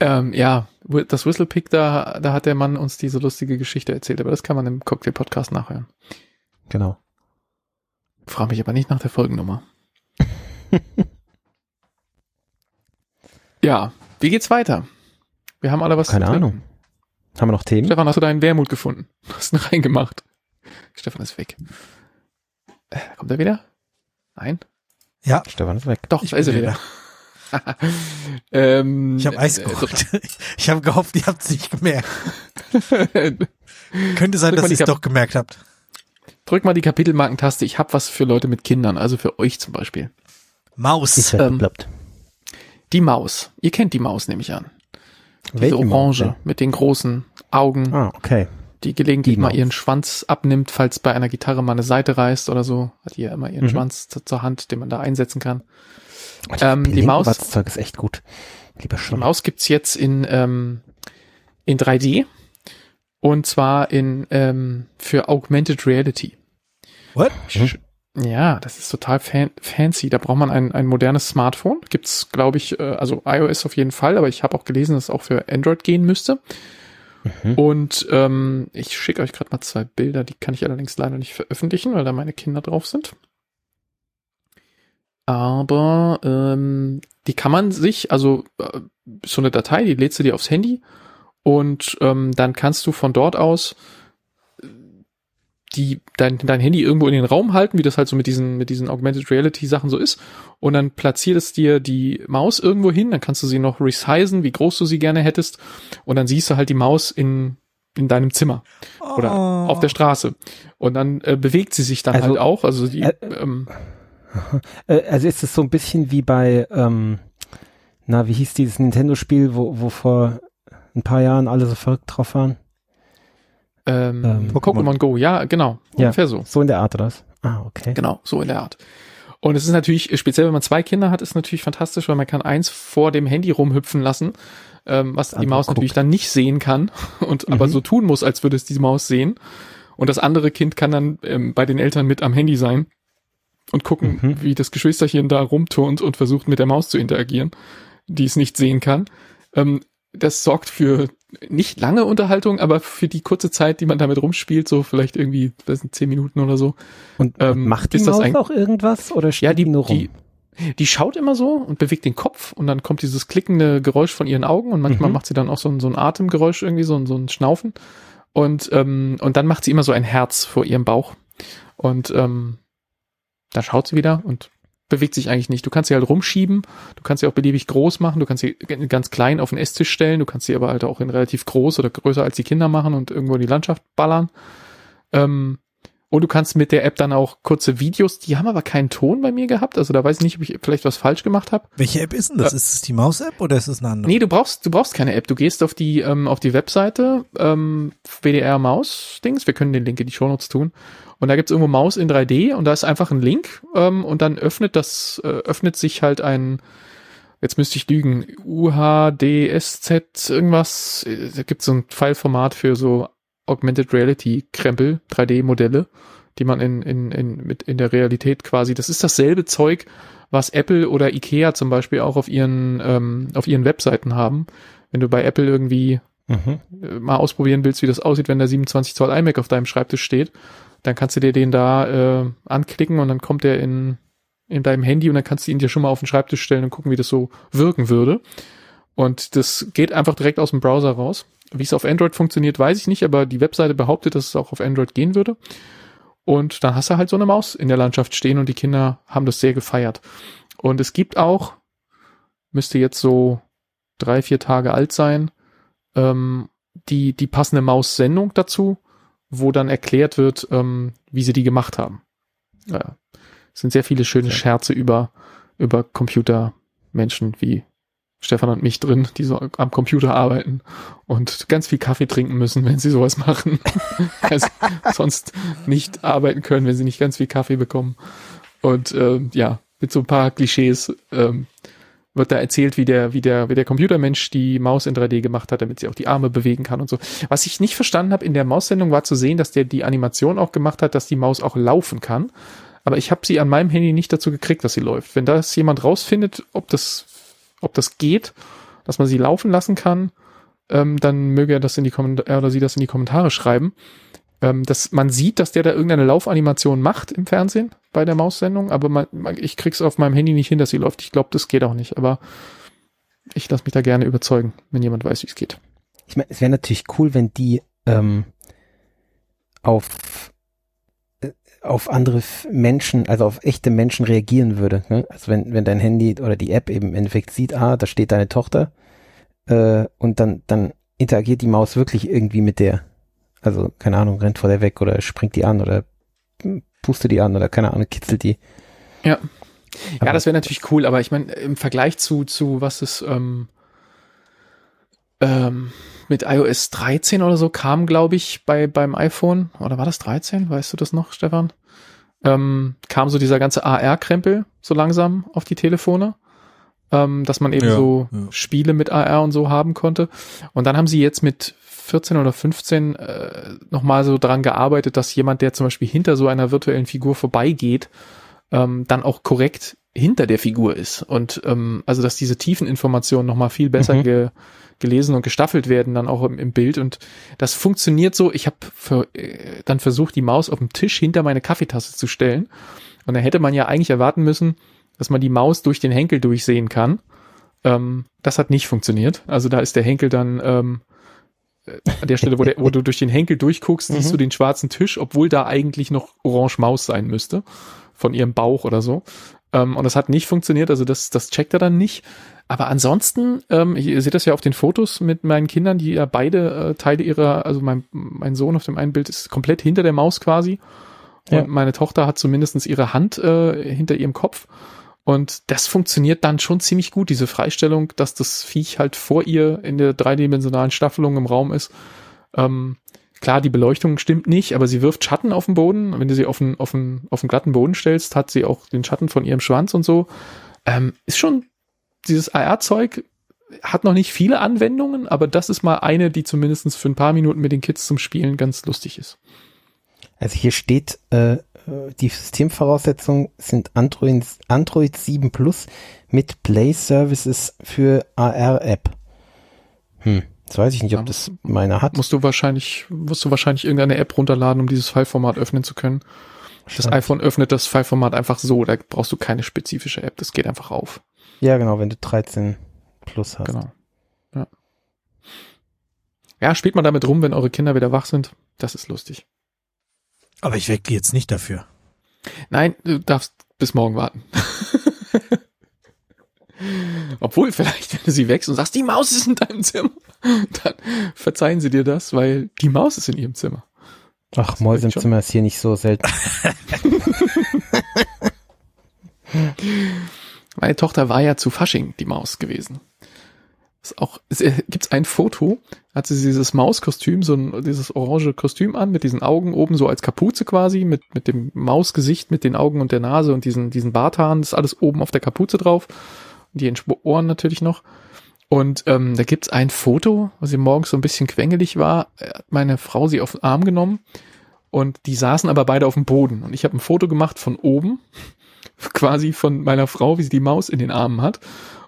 Ähm, ja, das Whistlepick, da, da hat der Mann uns diese lustige Geschichte erzählt, aber das kann man im Cocktail-Podcast nachhören. genau. Frag mich aber nicht nach der Folgennummer. ja, wie geht's weiter? Wir haben alle was Keine. Ahnung. Haben wir noch Themen? Stefan, hast du deinen Wermut gefunden? Hast ihn reingemacht. Stefan ist weg. Äh, kommt er wieder? Nein? Ja, Stefan ist weg. Doch, Ich da ist er bin wieder. ähm, ich habe Eis äh, geholt. Ich habe gehofft, ihr habt es nicht gemerkt. Könnte sein, dass ihr es doch gemerkt habt. Drück mal die Kapitelmarkentaste. Ich habe was für Leute mit Kindern, also für euch zum Beispiel. Maus. Halt Ähm. Die Maus. Ihr kennt die Maus, nehme ich an. Diese Welche Maus Orange mit den großen Augen? Ah, okay. die gelegentlich Die mal Maus. ihren Schwanz abnimmt, falls bei einer Gitarre mal eine Seite reißt oder so, hat die ja immer ihren Mhm. Schwanz zu- zur Hand, den man da einsetzen kann. Oh, Ähm, die Maus- Das Zeug ist echt gut. Lieber Die schon. Maus gibt's jetzt in, ähm, in 3D und zwar in ähm, für Augmented Reality. What? Sch- Ja, das ist total fan fancy. Da braucht man ein, ein modernes Smartphone. Gibt's, glaube ich, äh, also iOS auf jeden Fall, aber ich habe auch gelesen, dass es auch für Android gehen müsste. Mhm. Und ähm, ich schicke euch gerade mal zwei Bilder, die kann ich allerdings leider nicht veröffentlichen, weil da meine Kinder drauf sind. Aber ähm, die kann man sich, also äh, so eine Datei, die lädst du dir aufs Handy und ähm, dann kannst du von dort aus die dein, dein Handy irgendwo in den Raum halten, wie das halt so mit diesen mit diesen Augmented Reality Sachen so ist. Und dann platziert es dir die Maus irgendwo hin, dann kannst du sie noch resizen, wie groß du sie gerne hättest. Und dann siehst du halt die Maus in in deinem Zimmer oder Oh. auf der Straße. Und dann äh, bewegt sie sich dann Also, halt auch, also die äh, ähm, Äh, also ist es so ein bisschen wie bei, ähm, na, wie hieß dieses Nintendo-Spiel, wo, wo vor ein paar Jahren alle so verrückt drauf waren? ähm, ähm, Pokémon Go, ja, genau, Ja. ungefähr so. So in der Art, oder? Ah, okay. Genau, so in der Art. Und es ist natürlich, speziell wenn man zwei Kinder hat, ist natürlich fantastisch, weil man kann eins vor dem Handy rumhüpfen lassen, ähm, was die Maus natürlich guckt. dann nicht sehen kann und aber Mhm. so tun muss, als würde es die Maus sehen. Und das andere Kind kann dann ähm, bei den Eltern mit am Handy sein und gucken, Mhm. wie das Geschwisterchen da rumturnt und versucht mit der Maus zu interagieren, die es nicht sehen kann. Ähm, das sorgt für nicht lange Unterhaltung, aber für die kurze Zeit, die man damit rumspielt, so vielleicht irgendwie, das sind zehn Minuten oder so, Und Ähm, macht die Maus ein- auch irgendwas oder steht ja, die, nur rum? die, die schaut immer so und bewegt den Kopf und dann kommt dieses klickende Geräusch von ihren Augen und manchmal Mhm. macht sie dann auch so ein, so ein Atemgeräusch irgendwie, so ein, so ein Schnaufen. Und, ähm, und dann macht sie immer so ein Herz vor ihrem Bauch. Und ähm, da schaut sie wieder und bewegt sich eigentlich nicht. Du kannst sie halt rumschieben, du kannst sie auch beliebig groß machen, du kannst sie ganz klein auf den Esstisch stellen, du kannst sie aber halt auch in relativ groß oder größer als die Kinder machen und irgendwo in die Landschaft ballern. Ähm, und du kannst mit der App dann auch kurze Videos, die haben aber keinen Ton bei mir gehabt, also da weiß ich nicht, ob ich vielleicht was falsch gemacht habe. Welche App ist denn das? Ist es die Maus-App oder ist es eine andere? Nee, du brauchst, du brauchst keine App. Du gehst auf die, ähm, auf die Webseite, ähm, WDR Maus Dings. Wir können den Link in die Shownotes tun. Und da gibt's irgendwo Maus in 3D und da ist einfach ein Link, ähm, und dann öffnet das, äh, öffnet sich halt ein, jetzt müsste ich lügen, UHDSZ irgendwas. Äh, Da gibt's so ein Fileformat für so Augmented Reality Krempel, 3D Modelle, die man in, in, in, mit in der Realität quasi, das ist dasselbe Zeug, was Apple oder Ikea zum Beispiel auch auf ihren, ähm, auf ihren Webseiten haben. Wenn du bei Apple irgendwie Mhm. äh, mal ausprobieren willst, wie das aussieht, wenn der 27 Zoll iMac auf deinem Schreibtisch steht, dann kannst du dir den da äh, anklicken und dann kommt der in, in deinem Handy und dann kannst du ihn dir schon mal auf den Schreibtisch stellen und gucken, wie das so wirken würde. Und das geht einfach direkt aus dem Browser raus. Wie es auf Android funktioniert, weiß ich nicht, aber die Webseite behauptet, dass es auch auf Android gehen würde. Und dann hast du halt so eine Maus in der Landschaft stehen und die Kinder haben das sehr gefeiert. Und es gibt auch, müsste jetzt so drei, vier Tage alt sein, ähm, die, die passende Maus-Sendung dazu, wo dann erklärt wird, ähm, wie sie die gemacht haben. Ja, es sind sehr viele schöne. Scherze über, über Computermenschen wie Stefan und mich drin, die so am Computer arbeiten und ganz viel Kaffee trinken müssen, wenn sie sowas machen. also sonst nicht arbeiten können, wenn sie nicht ganz viel Kaffee bekommen. Und ähm, ja, mit so ein paar Klischees ähm, wird da erzählt, wie der, wie der, wie der Computermensch die Maus in 3D gemacht hat, damit sie auch die Arme bewegen kann und so. Was ich nicht verstanden habe in der Maussendung war zu sehen, dass der die Animation auch gemacht hat, dass die Maus auch laufen kann. Aber ich habe sie an meinem Handy nicht dazu gekriegt, dass sie läuft. Wenn das jemand rausfindet, ob das, ob das geht, dass man sie laufen lassen kann, ähm, dann möge er das in die Kommentare, er oder sie das in die Kommentare schreiben. Ähm, dass man sieht, dass der da irgendeine Laufanimation macht im Fernsehen bei der Maussendung, aber man, man, ich krieg's auf meinem Handy nicht hin, dass sie läuft. Ich glaube, das geht auch nicht, aber ich lasse mich da gerne überzeugen, wenn jemand weiß, wie es geht. Ich meine, es wäre natürlich cool, wenn die ähm, auf äh, auf andere Menschen, also auf echte Menschen reagieren würde. Ne? Also wenn, wenn dein Handy oder die App eben im Endeffekt sieht, ah, da steht deine Tochter äh, und dann, dann interagiert die Maus wirklich irgendwie mit der. Also, keine Ahnung, rennt vor der weg oder springt die an oder pustet die an oder keine Ahnung, kitzelt die. Ja. Aber- ja, das wäre natürlich cool, aber ich meine, im Vergleich zu, zu was es, ähm, ähm, mit iOS 13 oder so kam, glaube ich, bei beim iPhone oder war das 13? Weißt du das noch, Stefan? Ähm, kam so dieser ganze AR-Krempel so langsam auf die Telefone, ähm, dass man eben Ja, so ja. Spiele mit AR und so haben konnte. Und dann haben sie jetzt mit 14 oder 15 äh, nochmal so dran gearbeitet, dass jemand, der zum Beispiel hinter so einer virtuellen Figur vorbeigeht, ähm, dann auch korrekt hinter der Figur ist. Und ähm, also, dass diese Tiefeninformationen nochmal viel besser Mhm. ge gelesen und gestaffelt werden dann auch im, im Bild. Und das funktioniert so. Ich habe äh, dann versucht, die Maus auf dem Tisch hinter meine Kaffeetasse zu stellen. Und da hätte man ja eigentlich erwarten müssen, dass man die Maus durch den Henkel durchsehen kann. Ähm, das hat nicht funktioniert. Also da ist der Henkel dann ähm, äh, an der Stelle, wo, der, wo du durch den Henkel durchguckst, siehst Mhm. du den schwarzen Tisch, obwohl da eigentlich noch Orange Maus sein müsste von ihrem Bauch oder so. Ähm, und das hat nicht funktioniert, also das, das checkt er dann nicht. Aber ansonsten, ähm, ihr seht das ja auf den Fotos mit meinen Kindern, die ja beide äh, Teile ihrer, also mein, mein Sohn auf dem einen Bild ist komplett hinter der Maus quasi. Und Ja. meine Tochter hat zumindestens ihre Hand äh, hinter ihrem Kopf. Und das funktioniert dann schon ziemlich gut, diese Freistellung, dass das Viech halt vor ihr in der dreidimensionalen Staffelung im Raum ist. Ähm, klar, die Beleuchtung stimmt nicht, aber sie wirft Schatten auf den Boden. Wenn du sie auf einen, auf einen, auf einen glatten Boden stellst, hat sie auch den Schatten von ihrem Schwanz und so. Ähm, ist schon, dieses AR-Zeug hat noch nicht viele Anwendungen, aber das ist mal eine, die zumindest für ein paar Minuten mit den Kids zum Spielen ganz lustig ist. Also hier steht, äh, die Systemvoraussetzungen sind Android, Android 7 Plus mit Play Services für AR-App. Hm, jetzt weiß ich nicht, ob Ja, das meiner hat. Musst du wahrscheinlich, musst du wahrscheinlich irgendeine App runterladen, um dieses Fileformat öffnen zu können. Das iPhone öffnet das Fileformat einfach so, da brauchst du keine spezifische App, das geht einfach auf. Ja, genau, wenn du 13 Plus hast. Genau. Ja. Ja, spielt mal damit rum, wenn eure Kinder wieder wach sind. Das ist lustig. Aber ich wecke jetzt nicht dafür. Nein, du darfst bis morgen warten. Obwohl, vielleicht, wenn du sie wächst und sagst, die Maus ist in deinem Zimmer, dann verzeihen sie dir das, weil die Maus ist in ihrem Zimmer. Ach, Mäuse im schon. Zimmer ist hier nicht so selten. Meine Tochter war ja zu Fasching die Maus gewesen. Ist auch, es äh, gibt's ein Foto, hat sie dieses Mauskostüm, so ein, dieses orange Kostüm an, mit diesen Augen oben so als Kapuze quasi, mit, mit dem Mausgesicht, mit den Augen und der Nase und diesen, diesen Barthaaren, das ist alles oben auf der Kapuze drauf. Und die Ohren natürlich noch. Und ähm, da gibt's ein Foto, wo sie morgens so ein bisschen quengelig war, äh, hat meine Frau sie auf den Arm genommen und die saßen aber beide auf dem Boden. Und ich habe ein Foto gemacht von oben, quasi von meiner Frau, wie sie die Maus in den Armen hat.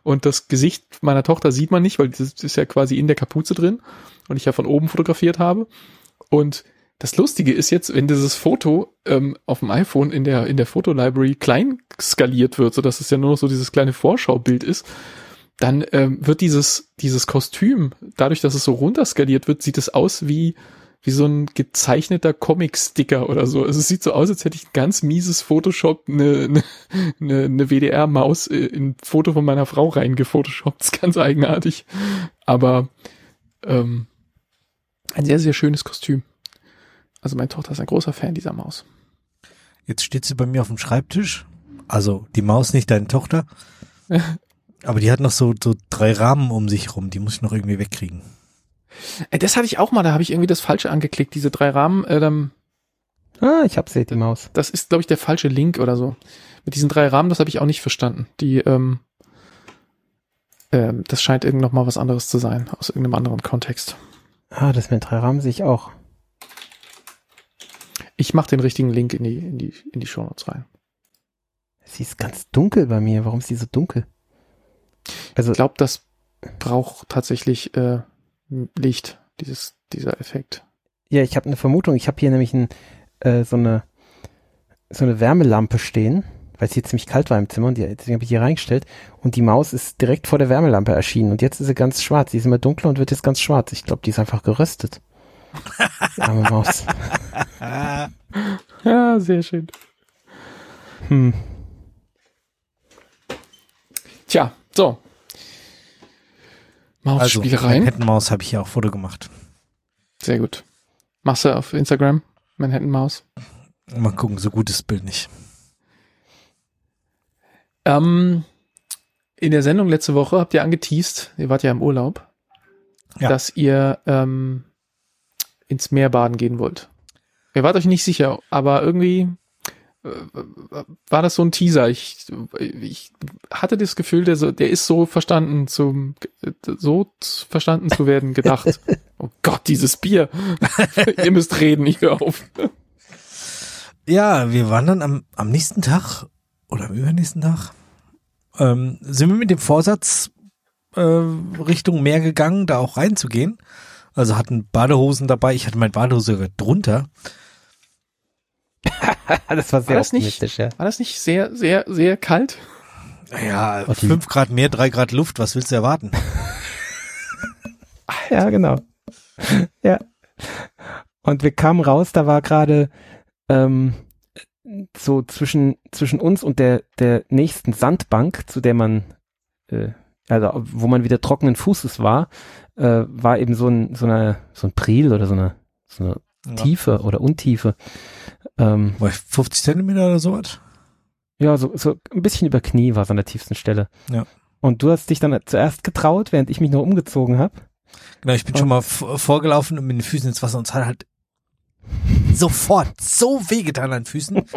Und das Gesicht meiner Tochter sieht man nicht, weil das ist ja quasi in der Kapuze drin und ich ja von oben fotografiert habe. Und das Lustige ist jetzt, wenn dieses Foto ähm, auf dem iPhone in der in der Fotolibrary klein skaliert wird, so dass es ja nur noch so dieses kleine Vorschaubild ist, dann ähm, wird dieses dieses Kostüm dadurch, dass es so runterskaliert wird, sieht es aus wie wie so ein gezeichneter Comic-Sticker oder so. Also es sieht so aus, als hätte ich ein ganz mieses Photoshop eine, eine, eine, WDR-Maus in ein Foto von meiner Frau reingefotoshoppt. Das ist ganz eigenartig. Aber ähm, ein sehr, sehr schönes Kostüm. Also meine Tochter ist ein großer Fan dieser Maus. Jetzt steht sie bei mir auf dem Schreibtisch. Also die Maus, nicht deine Tochter. Aber die hat noch so, so drei Rahmen um sich rum. Die muss ich noch irgendwie wegkriegen. Äh, Das hatte ich auch mal, da habe ich irgendwie das Falsche angeklickt. Diese drei Rahmen, äh, dann, Ah, ich hab sie, die Maus. das ist, glaube ich, der falsche Link oder so. Mit diesen drei Rahmen, das habe ich auch nicht verstanden. Die, ähm, ähm, das scheint irgend noch mal was anderes zu sein, aus irgendeinem anderen Kontext. Ah, das mit drei Rahmen sehe ich auch. Ich mache den richtigen Link in die, in die, in die Shownotes rein. Sie ist ganz dunkel bei mir. Warum ist sie so dunkel? Also, Ich glaube, das braucht tatsächlich äh, Licht, dieses, dieser Effekt. ja, ich habe eine Vermutung. Ich habe hier nämlich ein, äh, so eine so eine Wärmelampe stehen, weil es hier ziemlich kalt war im Zimmer und die, deswegen habe ich hier reingestellt und die Maus ist direkt vor der Wärmelampe erschienen und jetzt ist sie ganz schwarz. Sie ist immer dunkler und wird jetzt ganz schwarz. Ich glaube, die ist einfach geröstet. Die arme Maus. Ja, sehr schön. Hm. Tja, so. Also, Mausspielereien. Manhattan-Maus habe ich ja auch Foto gemacht. sehr gut. Machst du auf Instagram? Manhattan Maus. Mal gucken, so gut ist das Bild nicht. Ähm, in der Sendung letzte Woche habt ihr angeteased, ihr wart ja im Urlaub. Ja. dass ihr ähm, ins Meer baden gehen wollt. Ihr wart euch nicht sicher, aber irgendwie war das so ein Teaser. Ich, ich hatte das Gefühl, der, so, der ist so verstanden zum so verstanden zu werden gedacht. Oh Gott, dieses Bier. ihr müsst reden, ich höre auf. Ja, wir waren dann am, am nächsten Tag oder am übernächsten Tag ähm, sind wir mit dem Vorsatz äh, Richtung Meer gegangen, da auch reinzugehen. Also hatten Badehosen dabei. Ich hatte meine Badehose drunter. das war sehr War das nicht- optimistisch, ja. War das nicht sehr, sehr, sehr kalt? Ja, Und die- fünf Grad mehr, drei Grad Luft. Was willst du erwarten? Ja, genau. ja. Und wir kamen raus, da war gerade ähm, so zwischen, zwischen uns und der, der nächsten Sandbank, zu der man, äh, also wo man wieder trockenen Fußes war, äh, war eben so ein, so eine, so ein Priel oder so eine, so eine Tiefe oder Untiefe. Ähm, War 50 Zentimeter oder sowas? ja, so, so ein bisschen über Knie war es an der tiefsten Stelle. Ja. Und du hast dich dann zuerst getraut, während ich mich noch umgezogen habe. Genau, ich bin schon mal vorgelaufen und mit den Füßen ins Wasser und es hat halt sofort so wehgetan an den Füßen.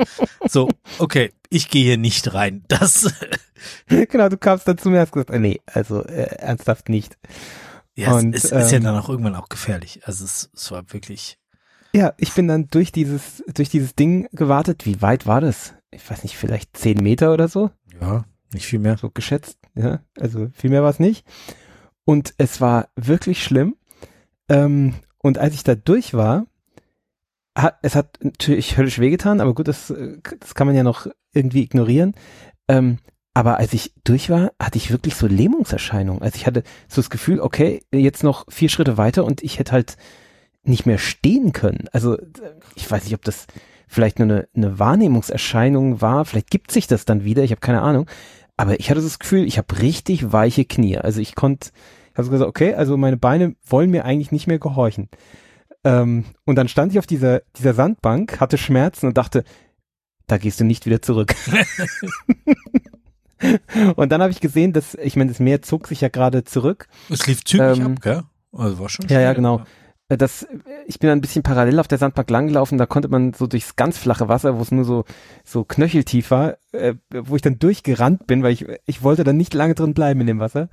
So, okay, ich gehe hier nicht rein. Das, genau, du kamst dann zu mir und hast gesagt, nee, also äh, ernsthaft nicht. ja, Und, es, es ist ja ähm, dann auch irgendwann auch gefährlich. Also es, es war wirklich, Ja, ich bin dann durch dieses, durch dieses Ding gewartet. Wie weit war das? Ich weiß nicht, vielleicht zehn Meter oder so, ja, nicht viel mehr. so geschätzt. Ja, also viel mehr war es nicht. Und es war wirklich schlimm. Ähm, und als ich da durch war, hat, es hat natürlich höllisch wehgetan, aber gut, das, äh, das kann man ja noch irgendwie ignorieren. Ähm, aber als ich durch war, hatte ich wirklich so Lähmungserscheinungen. Also ich hatte so das Gefühl, okay, jetzt noch vier Schritte weiter und ich hätte halt nicht mehr stehen können. Also ich weiß nicht, ob das vielleicht nur eine, eine Wahrnehmungserscheinung war. Vielleicht gibt sich das dann wieder. Ich habe keine Ahnung. Aber ich hatte das Gefühl, ich habe richtig weiche Knie. Also ich konnte, ich habe so gesagt, okay, also meine Beine wollen mir eigentlich nicht mehr gehorchen. Ähm, und dann stand ich auf dieser, dieser Sandbank, hatte Schmerzen und dachte, da gehst du nicht wieder zurück. und dann habe ich gesehen, dass, ich meine, das Meer zog sich ja gerade zurück. Es lief zügig Ähm, ab, gell? Also war schon Ja, ja, schnell. genau. Äh, Das, ich bin ein bisschen parallel auf der Sandbank langgelaufen, da konnte man so durchs ganz flache Wasser, wo es nur so, so knöcheltief war, äh, wo ich dann durchgerannt bin, weil ich, ich wollte dann nicht lange drin bleiben in dem Wasser.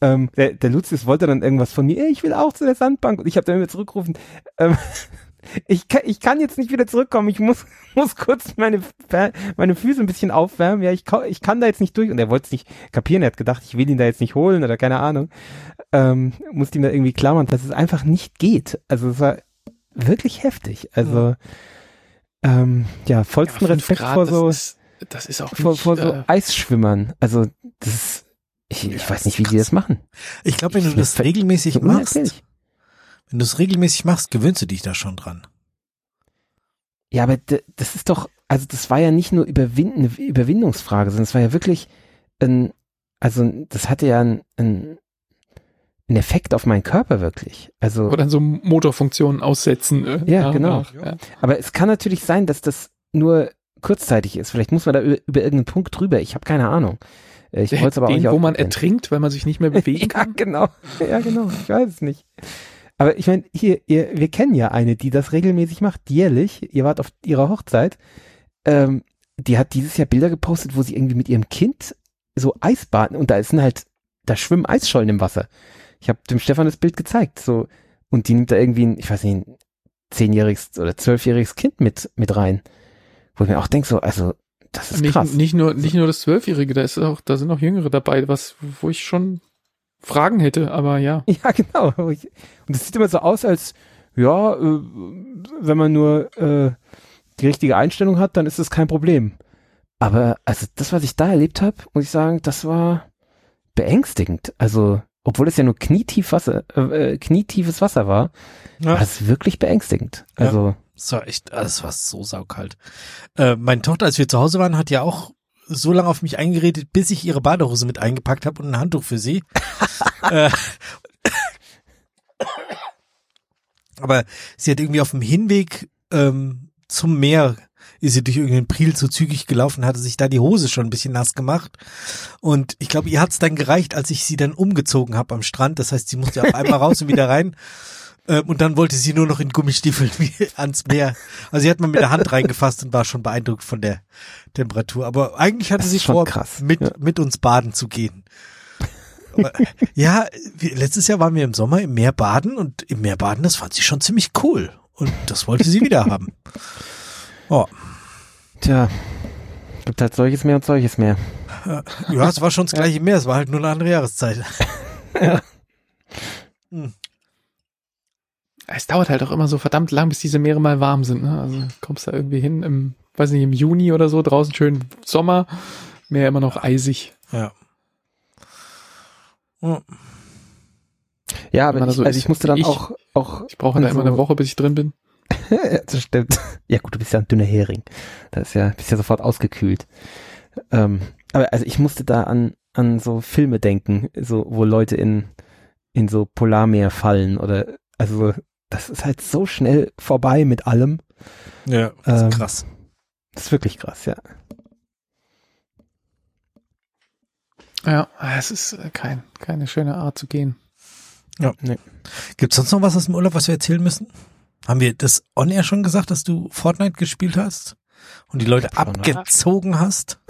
Ähm, der, der Lucius wollte dann irgendwas von mir, "Ey, ich will auch zu der Sandbank und ich habe dann immer zurückgerufen, ähm, ich, kann, ich kann jetzt nicht wieder zurückkommen, ich muss, muss kurz meine, meine Füße ein bisschen aufwärmen, ja, ich, ich kann da jetzt nicht durch und er wollte es nicht kapieren, er hat gedacht, ich will ihn da jetzt nicht holen oder keine Ahnung ähm, musste ihm da irgendwie klar machen, dass es einfach nicht geht. Also es war wirklich heftig. Also ähm, ja, vollsten Ja, Respekt Grad, vor so Das ist, das ist auch vor, nicht, vor so äh, Eisschwimmern. Also das ist, ich, ich Ja, weiß nicht, wie die das machen. Ich glaube, wenn du Ich- das regelmäßig machst. Wenn du es regelmäßig machst, gewöhnst du dich da schon dran. Ja, aber das ist doch, also das war ja nicht nur Überwinden, eine Überwindungsfrage, sondern es war ja wirklich ein, also das hatte ja ein, ein, ein Effekt auf meinen Körper wirklich. Also Oder dann so Motorfunktionen aussetzen. Äh, Ja, genau. nach, ja. Aber es kann natürlich sein, dass das nur kurzzeitig ist. Vielleicht muss man da über, über irgendeinen Punkt drüber. Ich habe keine Ahnung. Äh, Ich wollte aber auch Den, nicht wo man ertrinkt, weil man sich nicht mehr bewegen Ja, kann. genau. Ja, genau. Ich weiß es nicht. Aber ich meine, hier, ihr, wir kennen ja eine, die das regelmäßig macht, jährlich. Ihr wart auf ihrer Hochzeit. Ähm, die hat dieses Jahr Bilder gepostet, wo sie irgendwie mit ihrem Kind so Eisbaden und da sind halt, da schwimmen Eisschollen im Wasser. Ich habe dem Stefan das Bild gezeigt, so und die nimmt da irgendwie, ein, ich weiß nicht, ein zehnjähriges oder zwölfjähriges Kind mit mit rein, wo ich mir auch denke, so, also das ist Nicht, krass. nicht nur, nicht nur das Zwölfjährige, da ist auch, da sind auch Jüngere dabei, was, wo ich schon Fragen hätte, aber ja. Ja, genau. Und es sieht immer so aus, als, ja, äh, wenn man nur äh, die richtige Einstellung hat, dann ist das kein Problem. Aber also das, was ich da erlebt habe, muss ich sagen, das war beängstigend. Also, obwohl es ja nur knietief Wasser, äh, äh, knietiefes Wasser war, war das wirklich beängstigend. Ja. Also, Es war echt, also es war so saukalt. Äh, meine Tochter, als wir zu Hause waren, hat ja auch so lange auf mich eingeredet, bis ich ihre Badehose mit eingepackt habe und ein Handtuch für sie. äh, aber sie hat irgendwie auf dem Hinweg ähm, zum Meer ist sie durch irgendeinen Priel zu zügig gelaufen, hatte sich da die Hose schon ein bisschen nass gemacht. Und ich glaube, ihr hat's dann gereicht, als ich sie dann umgezogen habe am Strand. Das heißt, sie musste auf einmal raus und wieder rein. Ähm, und dann wollte sie nur noch in Gummistiefeln wie ans Meer. Also sie hat mal mit der Hand reingefasst und war schon beeindruckt von der Temperatur. Aber eigentlich hatte sie vor, krass, mit, ja. mit uns baden zu gehen. Aber, ja, letztes Jahr waren wir im Sommer im Meer baden und im Meer baden, das fand sie schon ziemlich cool. Und das wollte sie wieder haben. Oh, Tja, gibt halt solches Meer und solches Meer. ja, es war schon das gleiche Meer, es war halt nur eine andere Jahreszeit. Es dauert halt auch immer so verdammt lang, bis diese Meere mal warm sind. Ne? Also kommst da irgendwie hin im, weiß nicht, im Juni oder so, draußen schön Sommer, Meer immer noch eisig. Ja. Oh, Ja, Wenn aber ich, so also ich musste dann ich. auch, auch Ich brauche da Also- immer eine Woche, bis ich drin bin. ja, das stimmt. Ja gut, du bist ja ein dünner Hering. Das ist ja, bist ja sofort ausgekühlt. Ähm, aber also ich musste da an, an so Filme denken, so, wo Leute in, in so Polarmeer fallen oder, also, das ist halt so schnell vorbei mit allem. ja, das ist Ähm, krass. Das ist wirklich krass, ja. Ja, es ist äh, kein, keine schöne Art zu gehen. Gibt's sonst noch was aus dem Urlaub, was wir erzählen müssen? Haben wir das on-air schon gesagt, dass du Fortnite gespielt hast? Und die Leute abgezogen hast?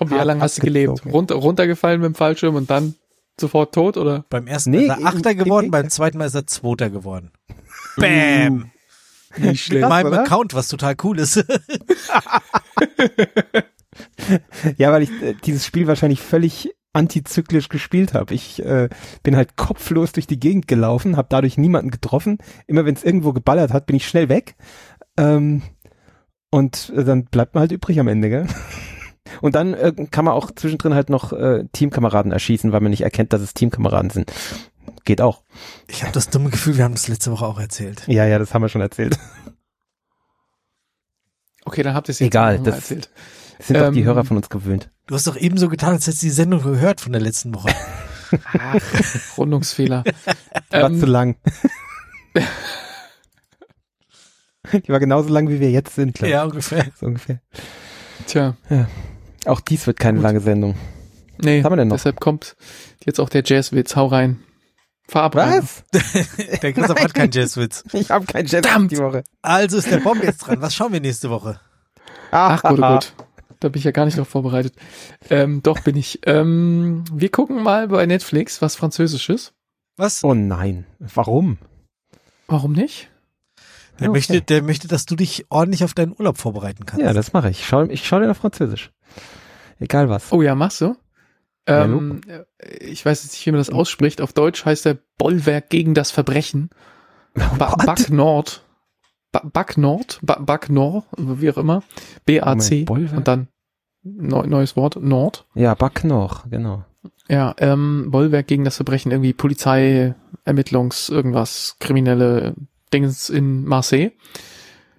Und wie lange hast du gelebt? Runter, runtergefallen mit dem Fallschirm und dann sofort tot, oder? Beim ersten Nee, Mal ist er Achter geworden, beim zweiten Mal ist er Zweiter geworden. Bam! Nicht Mit Krass, meinem oder? Account, was total cool ist. Ja, weil ich äh, dieses Spiel wahrscheinlich völlig antizyklisch gespielt habe. Ich äh, bin halt kopflos durch die Gegend gelaufen, habe dadurch niemanden getroffen. Immer wenn es irgendwo geballert hat, bin ich schnell weg. Ähm, und äh, dann bleibt man halt übrig am Ende, gell? Und dann äh, kann man auch zwischendrin halt noch äh, Teamkameraden erschießen, weil man nicht erkennt, dass es Teamkameraden sind. Geht auch. Ich habe das dumme Gefühl, wir haben das letzte Woche auch erzählt. Ja, ja, das haben wir schon erzählt. Okay, dann habt ihr es jetzt Egal, das- erzählt. Sind doch die Ähm, Hörer von uns gewöhnt. Du hast doch eben so getan, als hättest du die Sendung gehört von der letzten Woche. Ach, Rundungsfehler. War Ähm, zu lang. die war genauso lang, wie wir jetzt sind, glaube ich. ja, ungefähr. So ungefähr. Tja, Auch dies wird keine Gut. lange Sendung. nee, Was haben wir denn noch? deshalb kommt jetzt auch der Jazzwitz. Hau rein. Verabreden. Der Christoph hat keinen Jazzwitz. Ich habe keinen Verdammt. die Woche. Also ist der Bob jetzt dran. Was schauen wir nächste Woche? Ach gut, oh gut. Da bin ich ja gar nicht drauf vorbereitet. Ähm, doch bin ich. Ähm, wir gucken mal bei Netflix was Französisches. Was? Oh nein. Warum? Warum nicht? Der, Okay. möchte, der möchte, dass du dich ordentlich auf deinen Urlaub vorbereiten kannst. Ja, das mache ich. Ich schau, ich schau dir auf Französisch. Egal was. Oh ja, machst du? Ähm, äh, ich weiß jetzt nicht, wie man das ausspricht. Auf Deutsch heißt der Bollwerk gegen das Verbrechen. Ba What? Back Nord. Ba Back Nord. Ba Back Nord, wie auch immer. B-A-C. Und dann neu, neues Wort, Nord. Ja, Back noch, genau. Ja, ähm, Bollwerk gegen das Verbrechen, irgendwie Polizei, Ermittlungs, irgendwas, kriminelle Dings in Marseille.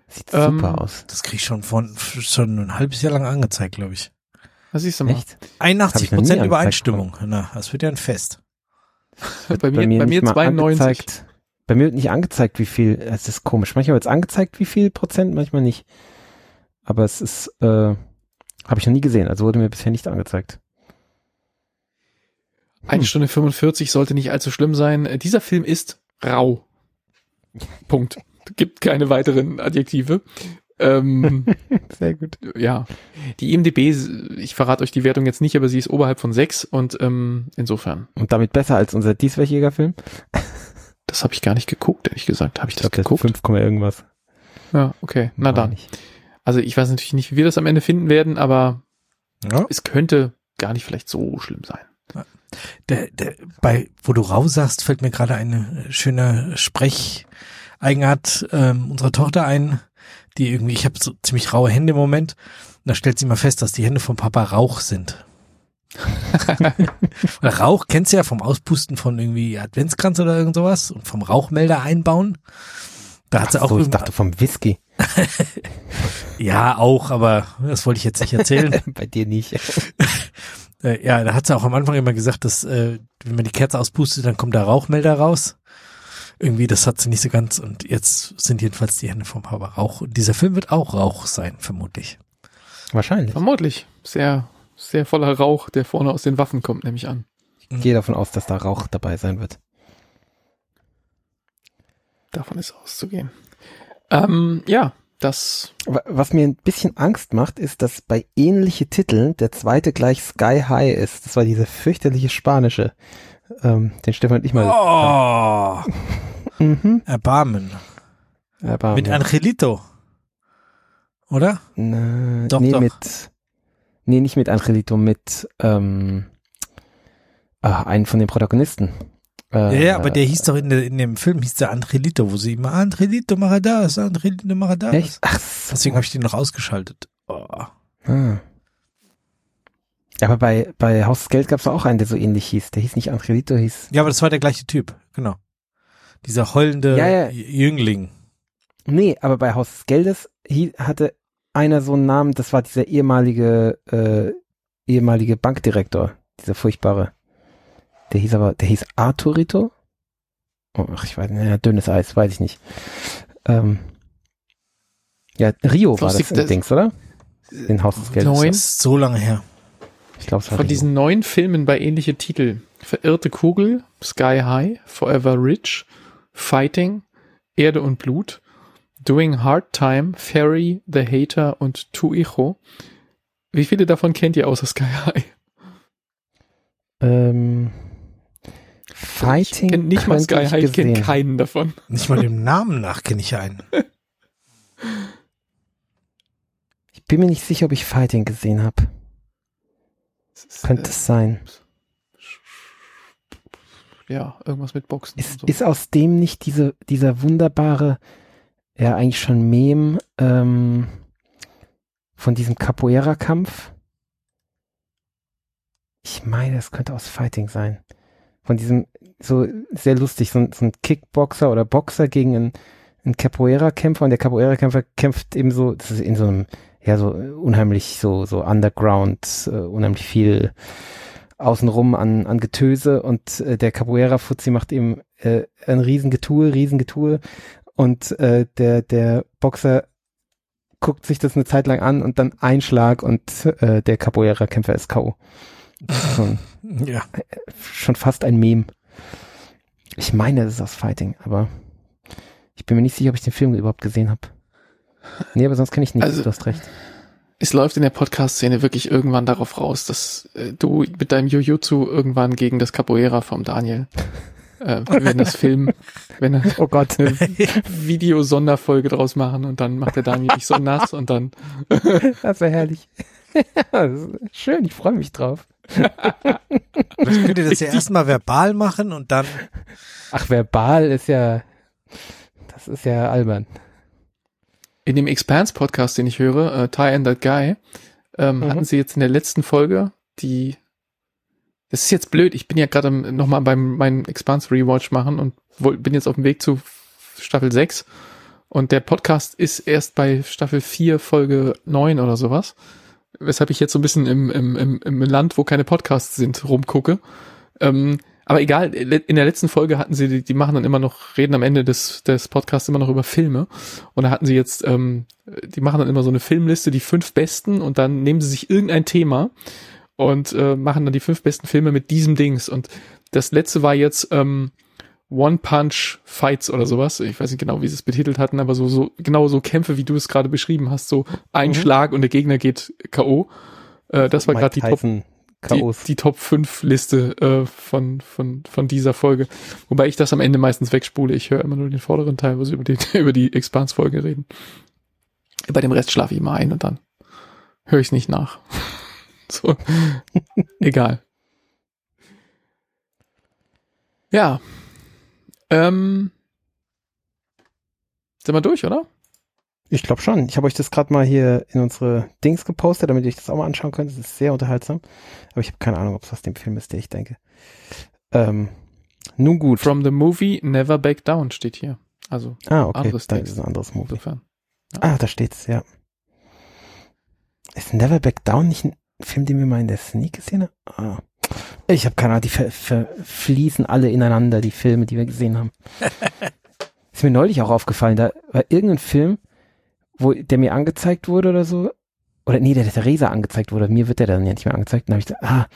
Sieht Ähm, super aus. Das krieg ich schon von schon ein halbes Jahr lang angezeigt, glaube ich. Was siehst du mal? Echt? 81 Hab ich noch nie Prozent Übereinstimmung. Na, das wird ja ein Fest. Bei mir, bei mir, nicht mal 92. angezeigt. Bei mir wird nicht angezeigt, wie viel. Es ist komisch. Manchmal wird es angezeigt, wie viel Prozent, manchmal nicht. Aber es ist, äh, habe ich noch nie gesehen. Also wurde mir bisher nicht angezeigt. Eine Hm. Stunde 45 sollte nicht allzu schlimm sein. Äh, Dieser Film ist rau. Punkt. Gibt keine weiteren Adjektive. Ähm, Sehr gut. ja. Die IMDB, ich verrate euch die Wertung jetzt nicht, aber sie ist oberhalb von sechs und ähm, insofern. Und damit besser als unser dieswöchiger Film. Das habe ich gar nicht geguckt, ehrlich gesagt. Habe ich Ich das glaube, das geguckt? 5, Komma irgendwas. Ja, okay. Na War dann. nicht. Also ich weiß natürlich nicht, wie wir das am Ende finden werden, aber Ja. es könnte gar nicht vielleicht so schlimm sein. Der, der, bei, wo du raus sagst, fällt mir gerade eine schöne Sprecheigenart ähm, unserer Tochter ein, die irgendwie, ich habe so ziemlich raue Hände im Moment. Und da stellt sie mal fest, dass die Hände vom Papa Rauch sind. Rauch kennst du ja vom Auspusten von irgendwie Adventskranz oder irgend sowas und vom Rauchmelder einbauen. Da hat sie auch so, ich dachte vom Whisky. ja auch, aber das wollte ich jetzt nicht erzählen. Bei dir nicht. Äh, ja, da hat sie auch am Anfang immer gesagt, dass äh, wenn man die Kerze auspustet, dann kommt der Rauchmelder raus. Irgendwie, das hat sie nicht so ganz und jetzt sind jedenfalls die Hände vom Papa Rauch. Und dieser Film wird auch Rauch sein, vermutlich. Wahrscheinlich. Vermutlich. Sehr, sehr voller Rauch, der vorne aus den Waffen kommt, nehme ich an. Ich gehe davon aus, dass da Rauch dabei sein wird. Davon ist auszugehen. Ähm, ja, das. Wa- Was mir ein bisschen Angst macht, ist, dass bei ähnliche Titeln der zweite gleich Sky High ist. Das war diese fürchterliche spanische, ähm, den Stefan und ich mal. Oh, Mhm. Erbarmen. Aber, Mit Angelito. Oder? Na, Doch, nee, doch. mit, nee, nicht mit Angelito, mit, ähm, ah, einen von den Protagonisten. Äh, Ja, ja, aber der hieß doch in, der, in dem Film, hieß der Angelito, wo sie immer, Angelito, mach das, Angelito, mach das. Echt? Ach so. Deswegen habe ich den noch ausgeschaltet. Oh. Ah. Aber bei, bei Haus des Geld gab es auch einen, der so ähnlich hieß. Der hieß nicht Angelito, hieß. Ja, aber das war der gleiche Typ, genau. Dieser heulende Ja, ja. Jüngling. Nee, aber bei Haus des Geldes hie- hatte einer so einen Namen, das war dieser ehemalige, äh, ehemalige Bankdirektor, dieser furchtbare. Der hieß aber, der hieß Arturito? Oh, ach, ich weiß nicht, ja, dünnes Eis, weiß ich nicht. Ähm, ja, Rio war das, das- Dings, oder? In Haus des Geldes. Neun. So lange her. Ich glaube, Von Rio. diesen neun Filmen bei ähnliche Titel. Verirrte Kugel, Sky High, Forever Rich, Fighting, Erde und Blut, Doing Hard Time, Ferry, The Hater und Tu Hijo. Wie viele davon kennt ihr außer Sky High? Ähm, Fighting ich kenn nicht mal Sky ich High, ich kenne keinen davon. Nicht mal dem Namen nach kenne ich einen. Ich bin mir nicht sicher, ob ich Fighting gesehen habe. Könnte es sein. Ja, irgendwas mit Boxen. Ist, so. ist aus dem nicht diese, dieser wunderbare, ja eigentlich schon Mem ähm, von diesem Capoeira-Kampf? Ich meine, es könnte aus Fighting sein. Von diesem, so sehr lustig, so, ein- so ein Kickboxer oder Boxer gegen einen, einen Capoeira-Kämpfer und der Capoeira-Kämpfer kämpft eben so, das ist in so einem, ja, so unheimlich, so, so Underground, äh, unheimlich viel außenrum an, an Getöse und äh, der Capoeira-Fuzzi macht eben äh, ein Riesengetue, Riesengetue und äh, der, der Boxer guckt sich das eine Zeit lang an und dann ein Schlag und äh, der Capoeira-Kämpfer ist K.O. Schon, Ja. schon fast ein Meme. Ich meine, das ist aus Fighting, aber ich bin mir nicht sicher, ob ich den Film überhaupt gesehen habe. Nee, aber sonst kenne ich nicht, Also- du hast recht. es läuft in der Podcast-Szene wirklich irgendwann darauf raus, dass äh, du mit deinem Jujutsu irgendwann gegen das Capoeira vom Daniel, äh, wenn das Film, wenn er Oh Gott. eine Video-Sonderfolge draus machen und dann macht der Daniel dich so nass und dann Das wäre herrlich. Schön, ich freue mich drauf. Vielleicht könnt ihr das ja erstmal verbal machen und dann. Ach, verbal ist ja, das ist ja albern. In dem Expanse-Podcast, den ich höre, äh, Ty and That Guy, ähm, Mhm. hatten sie jetzt in der letzten Folge die das ist jetzt blöd, ich bin ja gerade nochmal beim meinem Expanse Rewatch machen und woll, bin jetzt auf dem Weg zu Staffel 6 und der Podcast ist erst bei Staffel 4, Folge 9 oder sowas. Weshalb ich jetzt so ein bisschen im, im, im, im Land, wo keine Podcasts sind, rumgucke. Ähm, aber egal, in der letzten Folge hatten sie, die, die machen dann immer noch, reden am Ende des, des Podcasts immer noch über Filme. Und da hatten sie jetzt, ähm, die machen dann immer so eine Filmliste, die fünf besten, und dann nehmen sie sich irgendein Thema und äh, machen dann die fünf besten Filme mit diesem Dings. Und das letzte war jetzt ähm, One Punch Fights oder sowas. Ich weiß nicht genau, wie sie es betitelt hatten, aber so, so genau so Kämpfe, wie du es gerade beschrieben hast, so ein Mhm. Schlag und der Gegner geht K.O. Äh, das war gerade die Top Tyson die, Chaos. die Top 5 Liste äh, von, von, von dieser Folge. Wobei ich das am Ende meistens wegspule. Ich höre immer nur den vorderen Teil, wo sie über die, über die Expans-Folge reden. Bei dem Rest schlafe ich immer ein und dann höre ich es nicht nach. so. Egal. Ja. Ähm. Sind wir durch, oder? Ich glaube schon. Ich habe euch das gerade mal hier in unsere Dings gepostet, damit ihr euch das auch mal anschauen könnt. Das ist sehr unterhaltsam. Aber ich habe keine Ahnung, ob es aus dem Film ist, der ich denke. Ähm, nun gut. From the movie Never Back Down steht hier. Also ah, okay. anderes Dann Text. ist es ein anderes Movie. insofern. Ah, da steht's, ja. Ist Never Back Down nicht ein Film, den wir mal in der Sneak gesehen haben? Ah. Ich habe keine Ahnung, die ver verfließen alle ineinander, die Filme, die wir gesehen haben. Ist mir neulich auch aufgefallen, da war irgendein Film, wo der mir angezeigt wurde oder so, oder nee, der der Theresa angezeigt wurde, mir wird der dann ja nicht mehr angezeigt. Und dann habe ich gesagt, ah,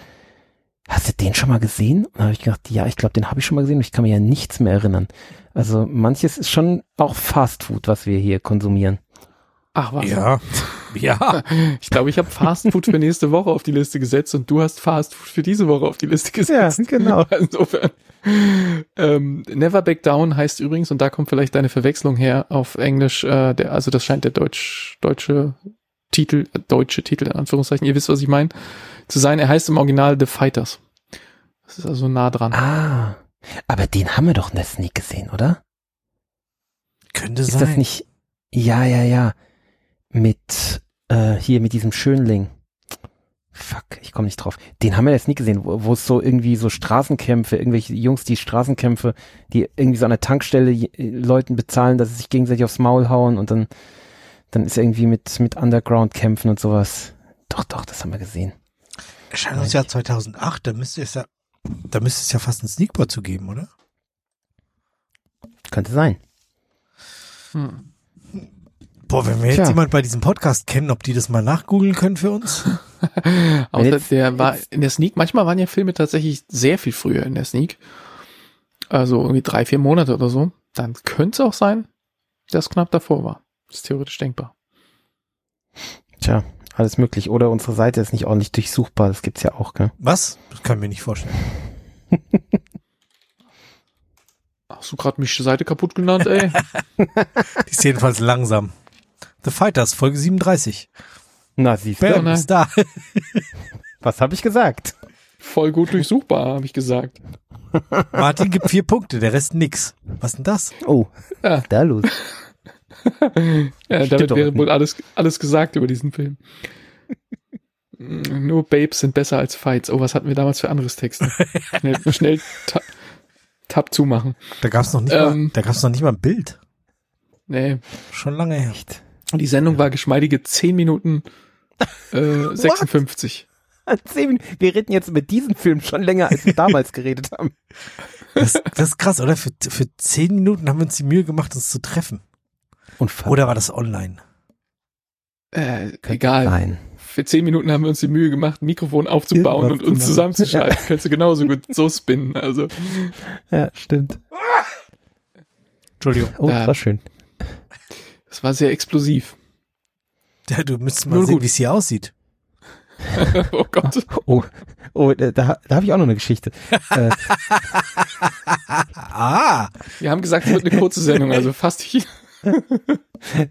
hast du den schon mal gesehen? Und dann habe ich gedacht, ja, ich glaube, den habe ich schon mal gesehen und ich kann mir ja nichts mehr erinnern. Also manches ist schon auch Fast Food, was wir hier konsumieren. Ach was. Ja. Ja. Ich glaube, ich habe Fast Food für nächste Woche auf die Liste gesetzt und du hast Fast Food für diese Woche auf die Liste gesetzt. Ja, genau. Insofern. Ähm, Never Back Down heißt übrigens, und da kommt vielleicht deine Verwechslung her auf Englisch, äh, der, also das scheint der deutsch, deutsche Titel, äh, deutsche Titel in Anführungszeichen, ihr wisst, was ich meine, zu sein. Er heißt im Original The Fighters. Das ist also nah dran. Ah, aber den haben wir doch in der Sneak gesehen, oder? Könnte Ist sein. das nicht? Ja, ja, ja. Mit äh, hier mit diesem Schönling. Fuck, ich komme nicht drauf. Den haben wir jetzt nie gesehen, wo wo es so irgendwie so Straßenkämpfe, irgendwelche Jungs, die Straßenkämpfe, die irgendwie so an der Tankstelle Leuten bezahlen, dass sie sich gegenseitig aufs Maul hauen und dann dann ist irgendwie mit mit Underground kämpfen und sowas. Doch, doch, das haben wir gesehen. Erscheinungsjahr 2008, da müsste es ja, da müsste es ja fast einen Sneakbot zu geben, oder? Könnte sein. Hm. Boah, wenn wir jetzt Tja. jemand bei diesem Podcast kennen, ob die das mal nachgoogeln können für uns? Außer jetzt- der war in der Sneak, manchmal waren ja Filme tatsächlich sehr viel früher in der Sneak. Also irgendwie drei, vier Monate oder so. Dann könnte es auch sein, dass es knapp davor war. ist theoretisch denkbar. Tja, alles möglich. Oder unsere Seite ist nicht ordentlich durchsuchbar. Das gibt's ja auch, gell? Was? Das kann ich mir nicht vorstellen. Hast du gerade mich die Seite kaputt genannt, ey? Die ist jedenfalls langsam. The Fighters, Folge 37. Na, siehst Bam, du. ne? ist da. Was habe ich gesagt? Voll gut durchsuchbar, habe ich gesagt. Martin gibt vier Punkte, der Rest nix. Was denn das? Oh, Ja. da los. Ja, Stimmt damit wäre wohl alles, alles gesagt über diesen Film. Mm, Nur Babes sind besser als Fights. Oh, was hatten wir damals für anderes Texte? schnell schnell ta Tab zumachen. Da gab's noch nicht Ähm. mal, da gab's noch nicht mal ein Bild. Nee, Schon lange her. Echt? Die Sendung war geschmeidige 10 Minuten äh, 56. Zehn Minuten. Wir reden jetzt über diesen Film schon länger, als wir damals geredet haben. Das, das ist krass, oder? Für, für zehn Minuten haben wir uns die Mühe gemacht, uns zu treffen. Unfassbar. Oder war das online? Äh, egal. Nein. Für 10 Minuten haben wir uns die Mühe gemacht, ein Mikrofon aufzubauen Irgendwas und uns zusammenzuschalten. Könntest du genauso gut so spinnen. Also, Ja, stimmt. Entschuldigung. Oh, Da- das war schön. Das war sehr explosiv. Ja, du müsstest mal Nur sehen, gut. wie es hier aussieht. oh Gott. Oh, oh da, da habe ich auch noch eine Geschichte. äh, Ah, Wir haben gesagt, es wird eine kurze Sendung, also fast hier.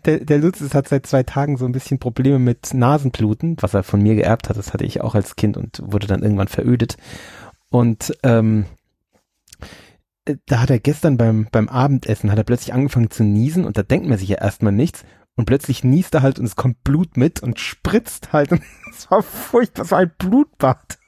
der, der Lutz hat seit zwei Tagen so ein bisschen Probleme mit Nasenbluten, was er von mir geerbt hat. Das hatte ich auch als Kind und wurde dann irgendwann verödet. Und ähm, äh, da hat er gestern beim, beim Abendessen, hat er plötzlich angefangen zu niesen und da denkt man sich ja erstmal nichts. Und plötzlich niest er halt und es kommt Blut mit und spritzt halt. Und es war furchtbar, es war ein Blutbad.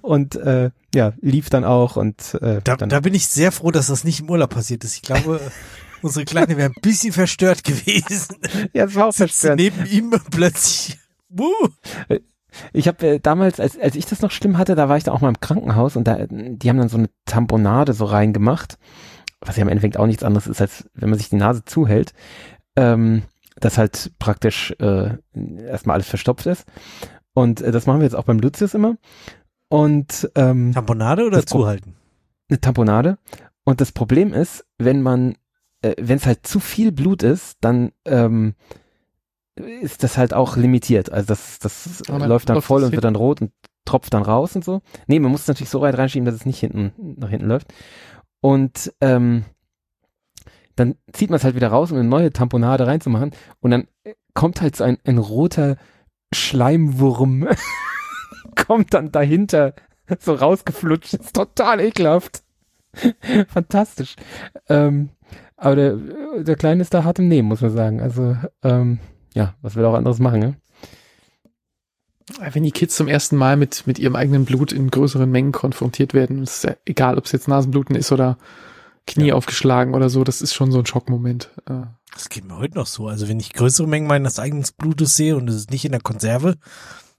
Und äh, ja, lief dann auch und äh, da, dann, da bin ich sehr froh, dass das nicht im Urlaub passiert ist. Ich glaube, unsere Kleine wäre ein bisschen verstört gewesen. ja, es war auch verstörend. neben ihm plötzlich. Wuh. Ich habe äh, damals, als, als ich das noch schlimm hatte, da war ich da auch mal im Krankenhaus und da, die haben dann so eine Tamponade so reingemacht, was ja im Endeffekt auch nichts anderes ist, als wenn man sich die Nase zuhält, ähm, dass halt praktisch äh, erstmal alles verstopft ist. Und äh, das machen wir jetzt auch beim Lucius immer. Und ähm, Tamponade oder zuhalten? eine Tamponade. Und das Problem ist, wenn man, äh, wenn es halt zu viel Blut ist, dann ähm, ist das halt auch limitiert. Also das, das Aber läuft dann voll und wird dann rot und tropft dann raus und so. Nee, man muss es natürlich so weit reinschieben, dass es nicht hinten nach hinten läuft. Und ähm, dann zieht man es halt wieder raus, um eine neue Tamponade reinzumachen. Und dann äh, kommt halt so ein, ein roter Schleimwurm, kommt dann dahinter so rausgeflutscht. ist total ekelhaft. Fantastisch. Ähm, aber der, der Kleine ist da hart im Nehmen, muss man sagen. Also, ähm, ja, was will er auch anderes machen, ne? Wenn die Kids zum ersten Mal mit, mit ihrem eigenen Blut in größeren Mengen konfrontiert werden, ist ja egal, ob es jetzt Nasenbluten ist oder Knie Ja. aufgeschlagen oder so, das ist schon so ein Schockmoment. Äh, Das geht mir heute noch so. Also wenn ich größere Mengen meines eigenen Blutes sehe und es ist nicht in der Konserve,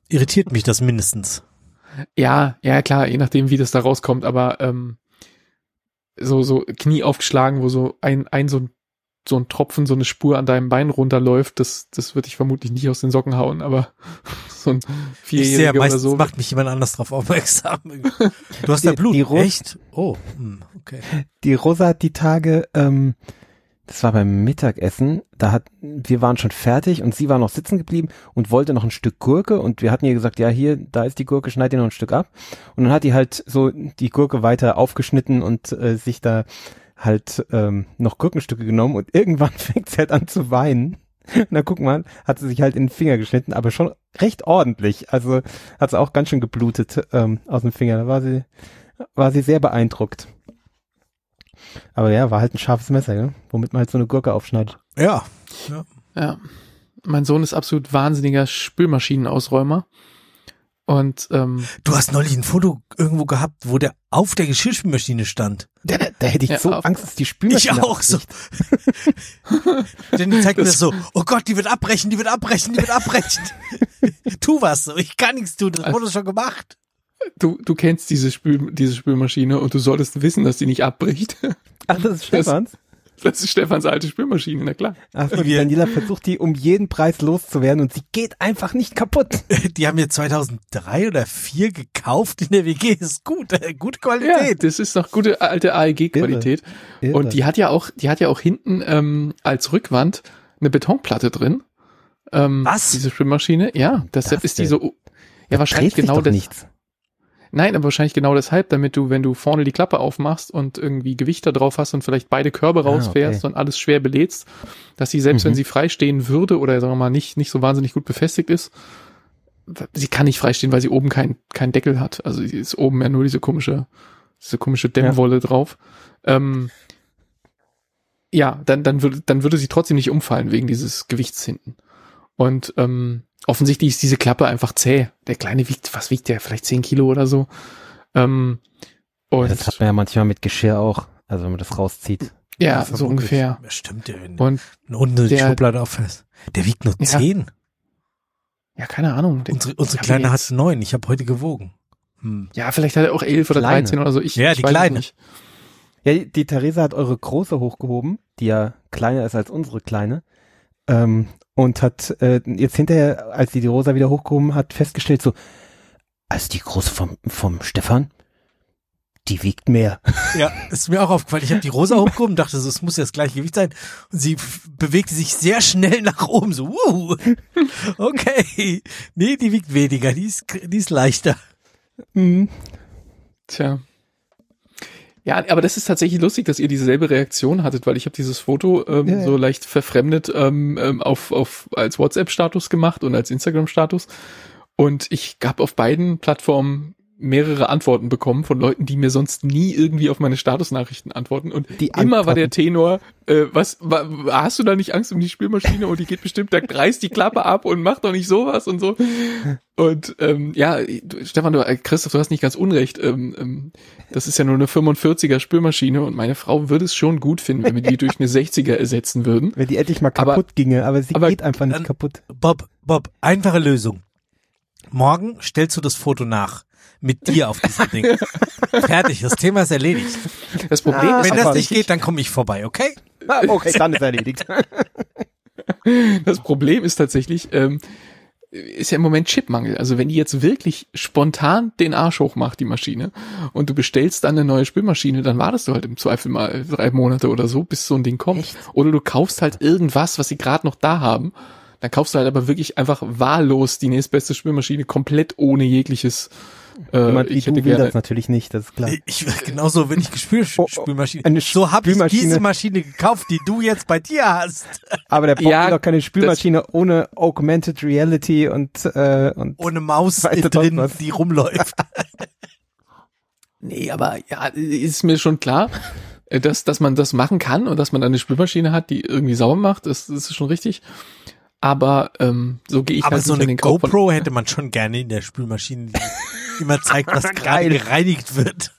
irritiert mich das mindestens. Ja, ja, klar, je nachdem, wie das da rauskommt, aber ähm, so, so Knie aufgeschlagen, wo so ein, ein so ein so ein Tropfen, so eine Spur an deinem Bein runterläuft, das, das würde ich vermutlich nicht aus den Socken hauen, aber so ein Vierjähriger oder so. macht mich jemand anders drauf aufmerksam. Du hast da Blut, die echt? Oh, hm, okay. Die Rosa hat die Tage, ähm, das war beim Mittagessen, da hat, wir waren schon fertig und sie war noch sitzen geblieben und wollte noch ein Stück Gurke und wir hatten ihr gesagt, ja hier, da ist die Gurke, schneid dir noch ein Stück ab. Und dann hat die halt so die Gurke weiter aufgeschnitten und äh, sich da halt ähm, noch Gurkenstücke genommen und irgendwann fängt sie halt an zu weinen. Na guck mal, hat sie sich halt in den Finger geschnitten, aber schon recht ordentlich. Also hat sie auch ganz schön geblutet ähm, aus dem Finger. Da war sie, war sie sehr beeindruckt. Aber ja, war halt ein scharfes Messer, ja? womit man halt so eine Gurke aufschneidet. Ja. ja. Ja. Mein Sohn ist absolut wahnsinniger Spülmaschinenausräumer. Und ähm, du hast neulich ein Foto irgendwo gehabt, wo der auf der Geschirrspülmaschine stand. Da, da, da hätte ich ja, so Angst, dass die Spülmaschine. Ich auch so. Denn die zeigt mir das so, oh Gott, die wird abbrechen, die wird abbrechen, die wird abbrechen. tu was, so, ich kann nichts tun, das wurde schon gemacht. Du, du kennst diese, Spül, diese Spülmaschine und du solltest wissen, dass die nicht abbricht. Ach, das ist Stefans? Das ist Stefans alte Spülmaschine, na klar. Achso, die Daniela versucht die um jeden Preis loszuwerden und sie geht einfach nicht kaputt. Die haben wir 2003 oder 2004 gekauft in der WG. Ist gut, äh, gute Qualität. Ja, das ist noch gute alte AEG-Qualität. Und die hat ja auch, die hat ja auch hinten ähm, als Rückwand eine Betonplatte drin. Ähm, Was? Diese Spülmaschine. Ja, deshalb ist die so. Ja, wahrscheinlich genau das. Nichts. Nein, aber wahrscheinlich genau deshalb, damit du, wenn du vorne die Klappe aufmachst und irgendwie Gewicht da drauf hast und vielleicht beide Körbe rausfährst ah, okay. und alles schwer belädst, dass sie selbst, mhm. wenn sie freistehen würde oder sagen wir mal nicht, nicht so wahnsinnig gut befestigt ist, sie kann nicht freistehen, weil sie oben keinen kein Deckel hat. Also sie ist oben ja nur diese komische, diese komische Dämmwolle ja. drauf. Ähm, ja, dann, dann würde, dann würde sie trotzdem nicht umfallen wegen dieses Gewichts hinten. Und ähm, offensichtlich ist diese Klappe einfach zäh. Der Kleine wiegt, was wiegt der? Vielleicht zehn Kilo oder so. Ähm, und ja, das hat man ja manchmal mit Geschirr auch, also wenn man das rauszieht. Ja, so ungefähr. Das stimmt, der, wenn und unten die Schublade auffasst. Der wiegt nur zehn. Ja, ja keine Ahnung. Unsere, unsere Kleine hat neun. Ich habe heute gewogen. Hm. Ja, vielleicht hat er auch elf oder dreizehn oder so. Ich, ja, ich die Kleine. Nicht. Ja, die Theresa hat eure große hochgehoben, die ja kleiner ist als unsere kleine. Ähm, und hat äh, jetzt hinterher, als sie die Rosa wieder hochgehoben hat, festgestellt so, als die große vom, vom Stefan, die wiegt mehr. Ja, ist mir auch aufgefallen. Ich habe die Rosa hochgehoben, dachte, so, es muss ja das gleiche Gewicht sein. Und sie bewegte sich sehr schnell nach oben. So, uh, okay. Nee, die wiegt weniger, die ist, die ist leichter. Mhm. Tja. Ja, aber das ist tatsächlich lustig, dass ihr dieselbe Reaktion hattet, weil ich habe dieses Foto ähm, ja, ja. so leicht verfremdet ähm, ähm, auf, auf als WhatsApp-Status gemacht und als Instagram-Status. Und ich habe auf beiden Plattformen mehrere Antworten bekommen von Leuten, die mir sonst nie irgendwie auf meine Statusnachrichten antworten. Und die immer war der Tenor, äh, was, wa, hast du da nicht Angst um die Spielmaschine und die geht bestimmt, da reißt die Klappe ab und macht doch nicht sowas und so. Und ähm, ja, du, Stefan, du, äh, Christoph, du hast nicht ganz unrecht. Ähm, ähm, das ist ja nur eine 45er Spülmaschine und meine Frau würde es schon gut finden, wenn wir die durch eine 60er ersetzen würden. Wenn die endlich mal kaputt aber, ginge, aber sie aber, geht einfach nicht kaputt. Bob, Bob, einfache Lösung. Morgen stellst du das Foto nach mit dir auf diesem Ding. Fertig, das Thema ist erledigt. Das Problem ah, ist, wenn das nicht geht, dann komme ich vorbei, okay? Ah, okay, dann ist erledigt. Das Problem ist tatsächlich, ähm, ist ja im Moment Chipmangel. Also wenn die jetzt wirklich spontan den Arsch hochmacht, die Maschine, und du bestellst dann eine neue Spülmaschine, dann wartest du halt im Zweifel mal drei Monate oder so, bis so ein Ding kommt. Echt? Oder du kaufst halt irgendwas, was sie gerade noch da haben. Dann kaufst du halt aber wirklich einfach wahllos die nächstbeste Spülmaschine komplett ohne jegliches äh, Jemand wie ich du will das natürlich nicht, das ist klar. Ich, genauso, wenn ich Gespül, oh, oh, Spülmaschine, eine so habe ich diese Maschine gekauft, die du jetzt bei dir hast. Aber der braucht ja, doch keine Spülmaschine ohne Augmented Reality und, äh, und ohne Maus drin, was. die rumläuft. nee, aber ja, ist mir schon klar, äh, dass, dass man das machen kann und dass man eine Spülmaschine hat, die irgendwie sauber macht, das, das ist schon richtig. Aber ähm, so gehe ich Aber halt so eine GoPro hätte man schon gerne in der Spülmaschine, immer zeigt, was gerade gereinigt wird.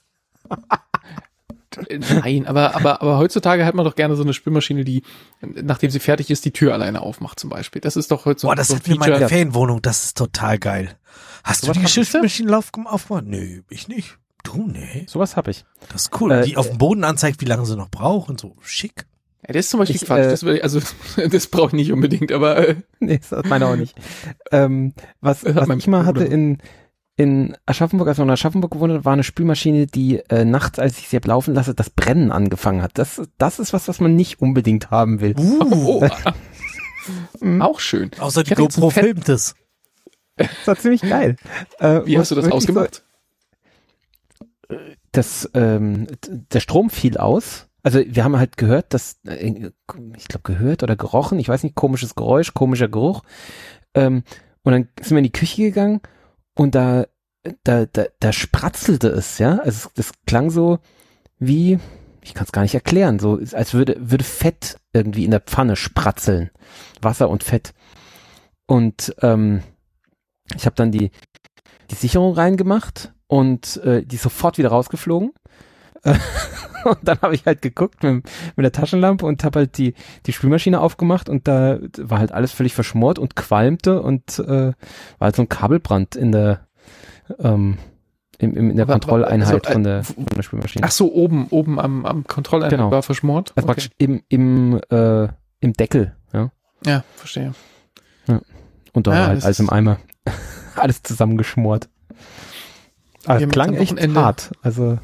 Nein, aber, aber, aber heutzutage hat man doch gerne so eine Spülmaschine, die, nachdem sie fertig ist, die Tür alleine aufmacht zum Beispiel. Das ist doch heutzutage Boah, das so hat mir meine Ferienwohnung, das ist total geil. Hast Sowas du die hab auf- aufgemacht? Nö, ich nicht. Du, nee. Sowas habe ich. Das ist cool. Äh, die auf dem Boden anzeigt, wie lange sie noch braucht und so. Schick. Ja, das ist zum Beispiel Ich, Quatsch. äh, das will ich, also, das brauche ich nicht unbedingt, aber äh, Nee, das hat meine auch nicht. ähm, was was ich mal hatte in, in Aschaffenburg, als wir in Aschaffenburg gewohnt haben, war eine Spülmaschine, die äh, nachts, als ich sie hab laufen lasse, das Brennen angefangen hat. Das, das ist was, was man nicht unbedingt haben will. Uh, Mhm. auch schön. außer die GoPro filmt es. Das war ziemlich geil. Äh, Wie hast du das ausgemacht? So, das, ähm, der Strom fiel aus. Also wir haben halt gehört, dass, äh, ich glaube gehört oder gerochen, ich weiß nicht, komisches Geräusch, komischer Geruch. Ähm, und dann sind wir in die Küche gegangen und da, da, da, da spratzelte es, ja. Also das klang so wie, ich kann es gar nicht erklären, so als würde, würde Fett irgendwie in der Pfanne spratzeln. Wasser und Fett. Und ähm, ich habe dann die, die Sicherung reingemacht und äh, die ist sofort wieder rausgeflogen. Und dann habe ich halt geguckt mit, mit der Taschenlampe und habe halt die, die Spülmaschine aufgemacht und da war halt alles völlig verschmort und qualmte und äh, war halt so ein Kabelbrand in der ähm, im, im, in der Kontrolleinheit also, äh, von, der, von der Spülmaschine. Ach so, oben, oben am, am Kontrolleinheit Genau. war verschmort. Also praktisch im, im, äh, im Deckel, ja. Ja, verstehe. Und da Ja, war halt alles im Eimer. alles zusammengeschmort. Haben klang echt hart. Also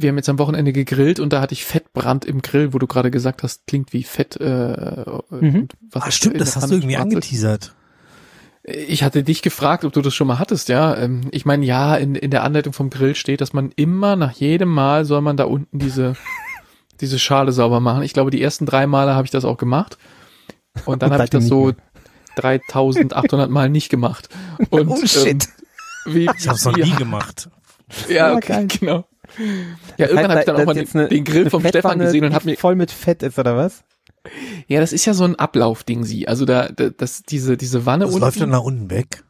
Wir haben jetzt am Wochenende gegrillt und da hatte ich Fettbrand im Grill, wo du gerade gesagt hast, klingt wie Fett. Äh, Mhm. und was Ah, stimmt, das hast du irgendwie spratzelt. angeteasert. Ich hatte dich gefragt, ob du das schon mal hattest, ja. Ähm, Ich meine, ja, in, in der Anleitung vom Grill steht, dass man immer nach jedem Mal soll man da unten diese, diese Schale sauber machen. Ich glaube, die ersten drei Male habe ich das auch gemacht. Und dann habe ich das so mehr. 3800 Mal nicht gemacht. Und, Oh, shit. Ähm, wie, Ich hab's noch wie- nie gemacht. Ja, okay, genau. Ja, irgendwann habe ich dann auch mal den, den Grill vom Stefan gesehen und habe mir, voll mit Fett ist oder was? ja, das ist ja so ein Ablaufding, sie. Also da, da das, diese, diese Wanne Das unten. läuft dann nach unten weg.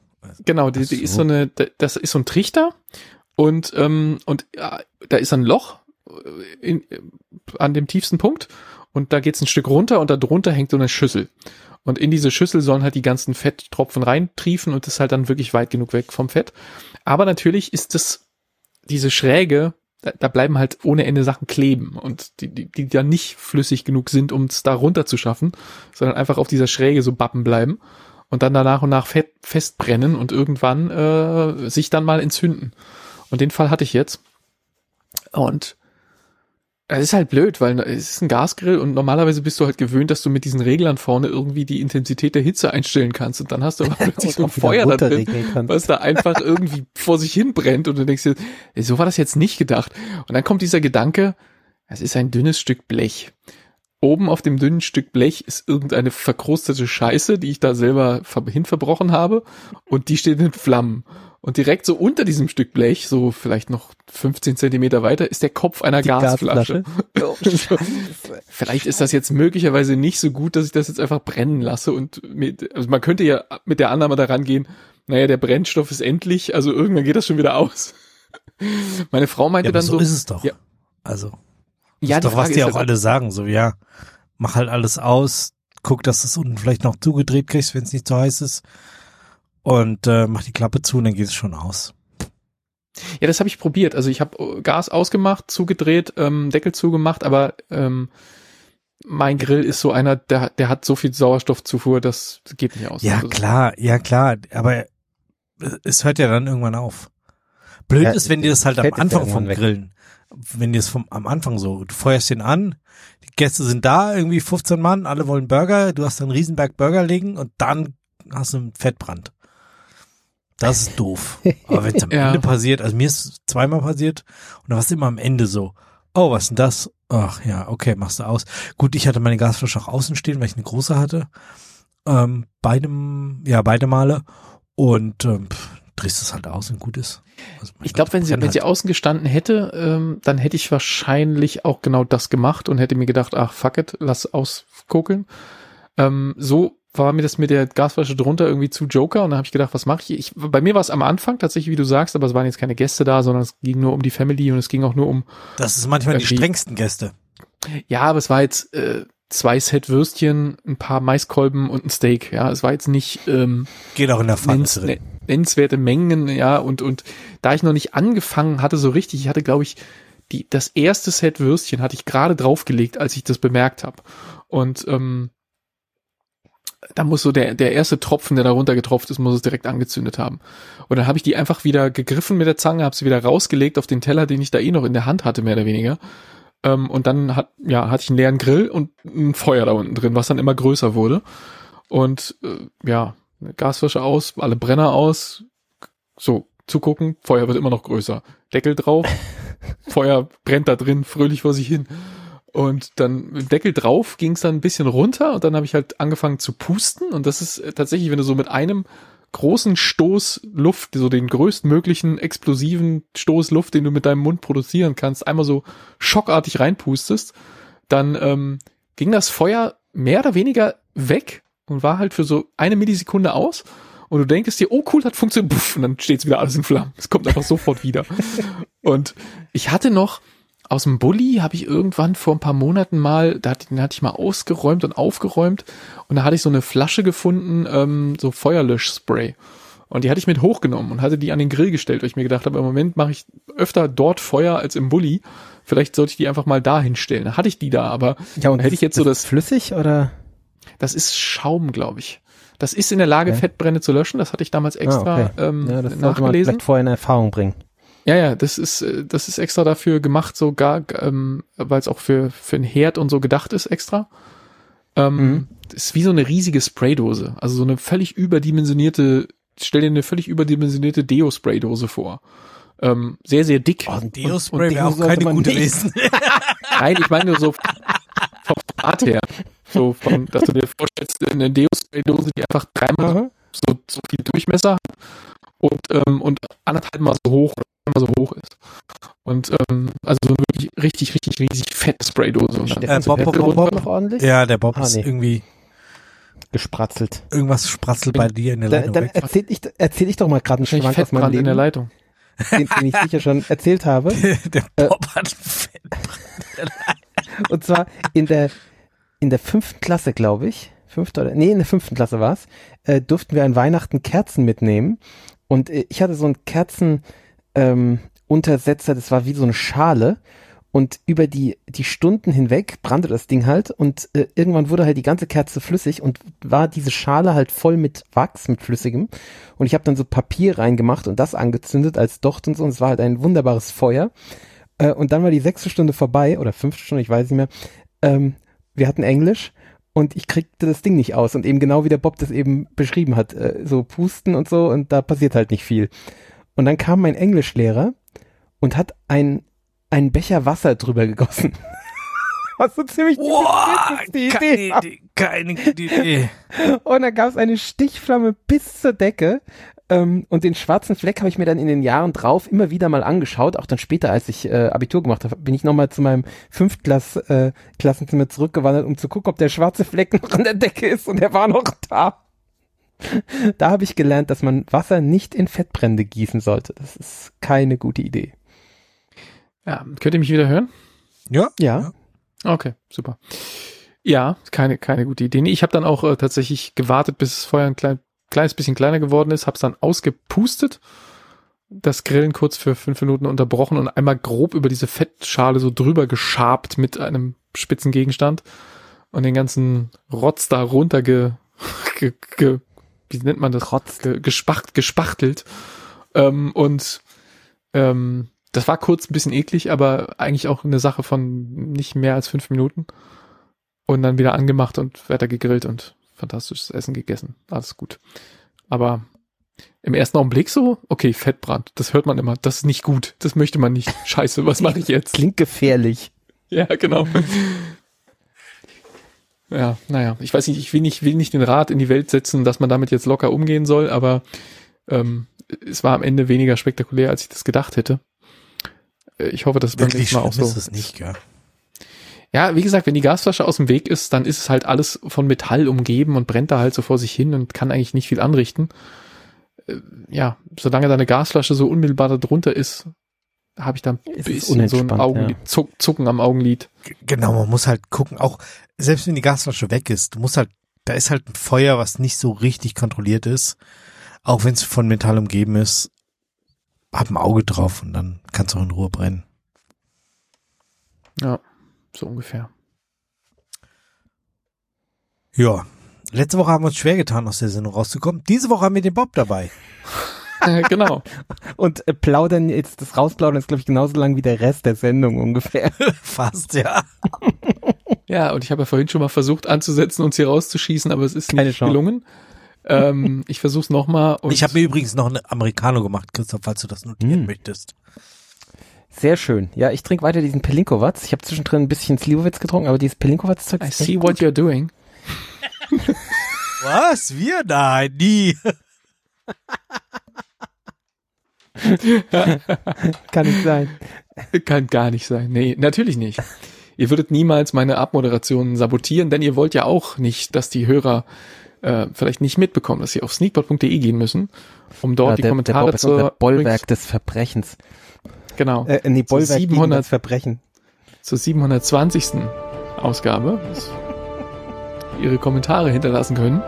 Genau, die, Ach die so. ist so eine, da- das ist so ein Trichter und ähm, und ja, da ist ein Loch äh, in, äh, an dem tiefsten Punkt und da geht's ein Stück runter und da drunter hängt so eine Schüssel. Und in diese Schüssel sollen halt die ganzen Fetttropfen reintriefen und das ist halt dann wirklich weit genug weg vom Fett. Aber natürlich ist das diese Schräge, da, da bleiben halt ohne Ende Sachen kleben und die, die, die dann nicht flüssig genug sind, um es da runter zu schaffen, sondern einfach auf dieser Schräge so bappen bleiben und dann da nach und nach fett, festbrennen und irgendwann äh, sich dann mal entzünden. Und den Fall hatte ich jetzt. Und es ist halt blöd, weil es ist ein Gasgrill und normalerweise bist du halt gewöhnt, dass du mit diesen Reglern vorne irgendwie die Intensität der Hitze einstellen kannst und dann hast du aber plötzlich so ein Feuer da drin, was da einfach irgendwie vor sich hin brennt und du denkst dir, so war das jetzt nicht gedacht. Und dann kommt dieser Gedanke, es ist ein dünnes Stück Blech. Oben auf dem dünnen Stück Blech ist irgendeine verkrustete Scheiße, die ich da selber hin verbrochen habe und die steht in Flammen. Und direkt so unter diesem Stück Blech, so vielleicht noch 15 Zentimeter weiter, ist der Kopf einer Die Gasflasche. Gasflasche. Vielleicht ist das jetzt möglicherweise nicht so gut, dass ich das jetzt einfach brennen lasse und mit, also man könnte ja mit der Annahme daran gehen, naja, der Brennstoff ist endlich, also irgendwann geht das schon wieder aus. Meine Frau meinte Ja, dann so, so, ist es doch. Ja. Also, ja, ist die doch, was Frage die ist auch halt, alle sagen. So, ja, mach halt alles aus, guck, dass du es unten vielleicht noch zugedreht kriegst, wenn es nicht zu heiß ist. Und äh, mach die Klappe zu und dann geht es schon aus. Ja, das habe ich probiert. Also ich habe Gas ausgemacht, zugedreht, ähm, Deckel zugemacht, aber ähm, mein Grill ist so einer, der, der hat so viel Sauerstoffzufuhr, das geht nicht aus. Ja, Also, klar, ja, klar. Aber es hört ja dann irgendwann auf. Blöd Ja, ist, wenn dir das halt am Anfang vom weg. Grillen, wenn dir das vom, am Anfang so, du feuerst den an, die Gäste sind da, irgendwie 15 Mann, alle wollen Burger, du hast einen Riesenberg Burger liegen und dann hast du einen Fettbrand. Das ist doof. Aber wenn es am Ja. Ende passiert, also mir ist es zweimal passiert und da warst du immer am Ende so, oh, was ist denn das? Ach ja, okay, machst du aus. Gut, ich hatte meine Gasflasche auch außen stehen, weil ich eine große hatte. Ähm, beide, ja, beide Male. Und ähm, pff, drehst es halt aus und gut ist. Also, Ich glaube, wenn sie, brennt wenn sie halt. außen gestanden hätte, ähm, dann hätte ich wahrscheinlich auch genau das gemacht und hätte mir gedacht, ach fuck it, lass auskokeln. Ähm, so war mir das mit der Gasflasche drunter irgendwie zu Joker und dann habe ich gedacht, was mache ich? ich? Bei mir war es am Anfang tatsächlich, wie du sagst, aber es waren jetzt keine Gäste da, sondern es ging nur um die Family und es ging auch nur um, Das ist manchmal die strengsten Gäste. ja, aber es war jetzt, äh, zwei Set Würstchen, ein paar Maiskolben und ein Steak. Ja, es war jetzt nicht ähm, Geht auch in der Pfanne drin. ne- nennenswerte Mengen, ja, und, und da ich noch nicht angefangen hatte, so richtig, ich hatte, glaube ich, die, das erste Set Würstchen hatte ich gerade draufgelegt, als ich das bemerkt habe. Und ähm, da muss so der, der erste Tropfen, der da runtergetropft ist, muss es direkt angezündet haben. Und dann habe ich die einfach wieder gegriffen mit der Zange, habe sie wieder rausgelegt auf den Teller, den ich da eh noch in der Hand hatte, mehr oder weniger. Ähm, und dann hat, ja, hatte ich einen leeren Grill und ein Feuer da unten drin, was dann immer größer wurde. Und äh, ja, Gasflasche aus, alle Brenner aus, so zugucken, Feuer wird immer noch größer. Deckel drauf, Feuer brennt da drin, fröhlich vor sich hin. Und dann Deckel drauf ging es dann ein bisschen runter und dann habe ich halt angefangen zu pusten. Und das ist äh, tatsächlich, wenn du so mit einem großen Stoß Luft, so den größtmöglichen explosiven Stoß Luft, den du mit deinem Mund produzieren kannst, einmal so schockartig reinpustest, dann ähm, ging das Feuer mehr oder weniger weg und war halt für so eine Millisekunde aus. Und du denkst dir, oh cool, hat funktioniert, puff, und dann steht's wieder alles in Flammen. Es kommt einfach sofort wieder. Und ich hatte noch aus dem Bulli, habe ich irgendwann vor ein paar Monaten mal, da hatte, den hatte ich mal ausgeräumt und aufgeräumt und da hatte ich so eine Flasche gefunden, ähm, so Feuerlöschspray. Und die hatte ich mit hochgenommen und hatte die an den Grill gestellt, weil ich mir gedacht habe, im Moment mache ich öfter dort Feuer als im Bulli. Vielleicht sollte ich die einfach mal da hinstellen. Da hatte ich die da, aber Ja, und hätte ich jetzt so das, flüssig oder? das ist Schaum, glaube ich. Das ist in der Lage, Okay. Fettbrände zu löschen. Das hatte ich damals extra Ah, okay. ähm, Ja, das sollte man nachgelesen. vielleicht vorher in Erfahrung bringen. Ja, ja, das ist, äh, das ist extra dafür gemacht, sogar, ähm, weil es auch für, für einen Herd und so gedacht ist extra. Ähm, Mhm. Das ist wie so eine riesige Spraydose. Also so eine völlig überdimensionierte, stell dir eine völlig überdimensionierte Deo-Spraydose vor. Ähm, sehr, sehr dick. Oh, Ein Deo-Spray wäre auch keine gute lesen. Nein, ich meine nur so vom Format her. So von, dass du dir vorstellst, eine Deo-Spraydose, die einfach dreimal so, so viel Durchmesser hat und, ähm, und anderthalb Mal so hoch, mal so hoch ist. Und ähm, also so eine wirklich richtig, richtig riesig fette Spraydose. Und Äh, Bob, Bob, Bob, noch ordentlich? Ja, der Bob Ah, ist nee. irgendwie, Gespratzelt. irgendwas spratzelt bei dir in der Dann, Leitung dann erzähl ich, erzähl ich doch mal gerade einen Schwank aus meinem Fettbrand in der Leben, Leitung. den, den ich sicher schon erzählt habe. Der Äh, Bob hat Fett. Und zwar in der, in der fünften Klasse, glaube ich. Fünfte oder, nee, in der fünften Klasse war's, äh, durften wir an Weihnachten Kerzen mitnehmen. Und äh, ich hatte so einen Kerzen, ähm, Untersetzer, das war wie so eine Schale. Und über die, die Stunden hinweg brannte das Ding halt und äh, irgendwann wurde halt die ganze Kerze flüssig und war diese Schale halt voll mit Wachs, mit flüssigem. Und ich habe dann so Papier reingemacht und das angezündet als Docht und so und es war halt ein wunderbares Feuer. Äh, und dann war die sechste Stunde vorbei oder fünfte Stunde, ich weiß nicht mehr. Ähm, wir hatten Englisch und ich kriegte das Ding nicht aus und eben genau wie der Bob das eben beschrieben hat, äh, so pusten und so und da passiert halt nicht viel. Und dann kam mein Englischlehrer und hat ein einen Becher Wasser drüber gegossen. Was so ziemlich Boah, die Idee keine. Idee, keine gute Idee. Und dann gab es eine Stichflamme bis zur Decke. Ähm, und den schwarzen Fleck habe ich mir dann in den Jahren drauf immer wieder mal angeschaut. Auch dann später, als ich äh, Abitur gemacht habe, bin ich nochmal zu meinem Fünftklass äh, zurückgewandert, um zu gucken, ob der schwarze Fleck noch an der Decke ist. Und er war noch da. Da habe ich gelernt, dass man Wasser nicht in Fettbrände gießen sollte. Das ist keine gute Idee. Ja, könnt ihr mich wieder hören? Ja, Ja. Okay, super. Ja, keine, keine gute Idee. Ich habe dann auch äh, tatsächlich gewartet, bis das Feuer ein klein, kleines bisschen kleiner geworden ist, habe es dann ausgepustet, das Grillen kurz für fünf Minuten unterbrochen und einmal grob über diese Fettschale so drüber geschabt mit einem spitzen Gegenstand und den ganzen Rotz da runter ge, ge, ge wie nennt man das? Rotz. Ge, gespacht, gespachtelt. Ähm, und ähm, das war kurz ein bisschen eklig, aber eigentlich auch eine Sache von nicht mehr als fünf Minuten. Und dann wieder angemacht und weiter gegrillt und fantastisches Essen gegessen. Alles gut. Aber im ersten Augenblick so, okay, Fettbrand, das hört man immer, das ist nicht gut, das möchte man nicht. Scheiße, was mache ich jetzt? Klingt gefährlich. Ja, genau. Ja, naja, ich weiß nicht, ich will nicht, will nicht den Rat in die Welt setzen, dass man damit jetzt locker umgehen soll, aber ähm, es war am Ende weniger spektakulär, als ich das gedacht hätte. Äh, Ich hoffe, dass es beim nächsten Mal auch so. ist es nicht, gell? Ja, wie gesagt, wenn die Gasflasche aus dem Weg ist, dann ist es halt alles von Metall umgeben und brennt da halt so vor sich hin und kann eigentlich nicht viel anrichten. Äh, Ja, solange deine Gasflasche so unmittelbar da drunter ist, habe ich da ein bisschen so ein Augenlid, Zuck, Zucken am Augenlid. Genau, man muss halt gucken, auch selbst wenn die Gasflasche weg ist, du musst halt, da ist halt ein Feuer, was nicht so richtig kontrolliert ist, auch wenn es von Metall umgeben ist, hab ein Auge drauf und dann kannst du auch in Ruhe brennen. Ja, so ungefähr. Ja. Letzte Woche haben wir uns schwer getan, aus der Sendung rauszukommen. Diese Woche haben wir den Bob dabei. Genau. Und äh, plaudern jetzt, das Rausplaudern ist, glaube ich, genauso lang wie der Rest der Sendung ungefähr. Fast, ja. Ja, und ich habe ja vorhin schon mal versucht anzusetzen, uns hier rauszuschießen, aber es ist Keine nicht Chance. gelungen. Ähm, ich versuche es nochmal. Ich habe mir übrigens noch eine Americano gemacht, Christoph, falls du das notieren Hm. möchtest. Sehr schön. Ja, ich trinke weiter diesen Pelinkowatz. Ich habe zwischendrin ein bisschen Slivovitz getrunken, aber dieses Pelinkowatz-Zeug I ist echt see gut. what you're doing. Was? Wir? Nein, nie. Kann nicht sein. Kann gar nicht sein. Nee, natürlich nicht. Ihr würdet niemals meine Abmoderationen sabotieren, denn ihr wollt ja auch nicht, dass die Hörer äh, vielleicht nicht mitbekommen, dass sie auf sneakbot.de gehen müssen, um dort Ja, die der, Kommentare der Bob unser zur Bollwerk des Verbrechens. genau Äh, nee, Zu Bollwerk gegen 700 das Verbrechen. zur 720. Ausgabe ihre Kommentare hinterlassen können.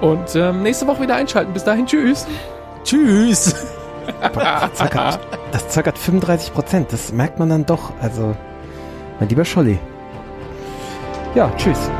Und ähm, nächste Woche wieder einschalten. Bis dahin, tschüss. Tschüss. Das zackert, das zackert 35 Prozent. Das merkt man dann doch. Also, mein lieber Scholli. Ja, tschüss.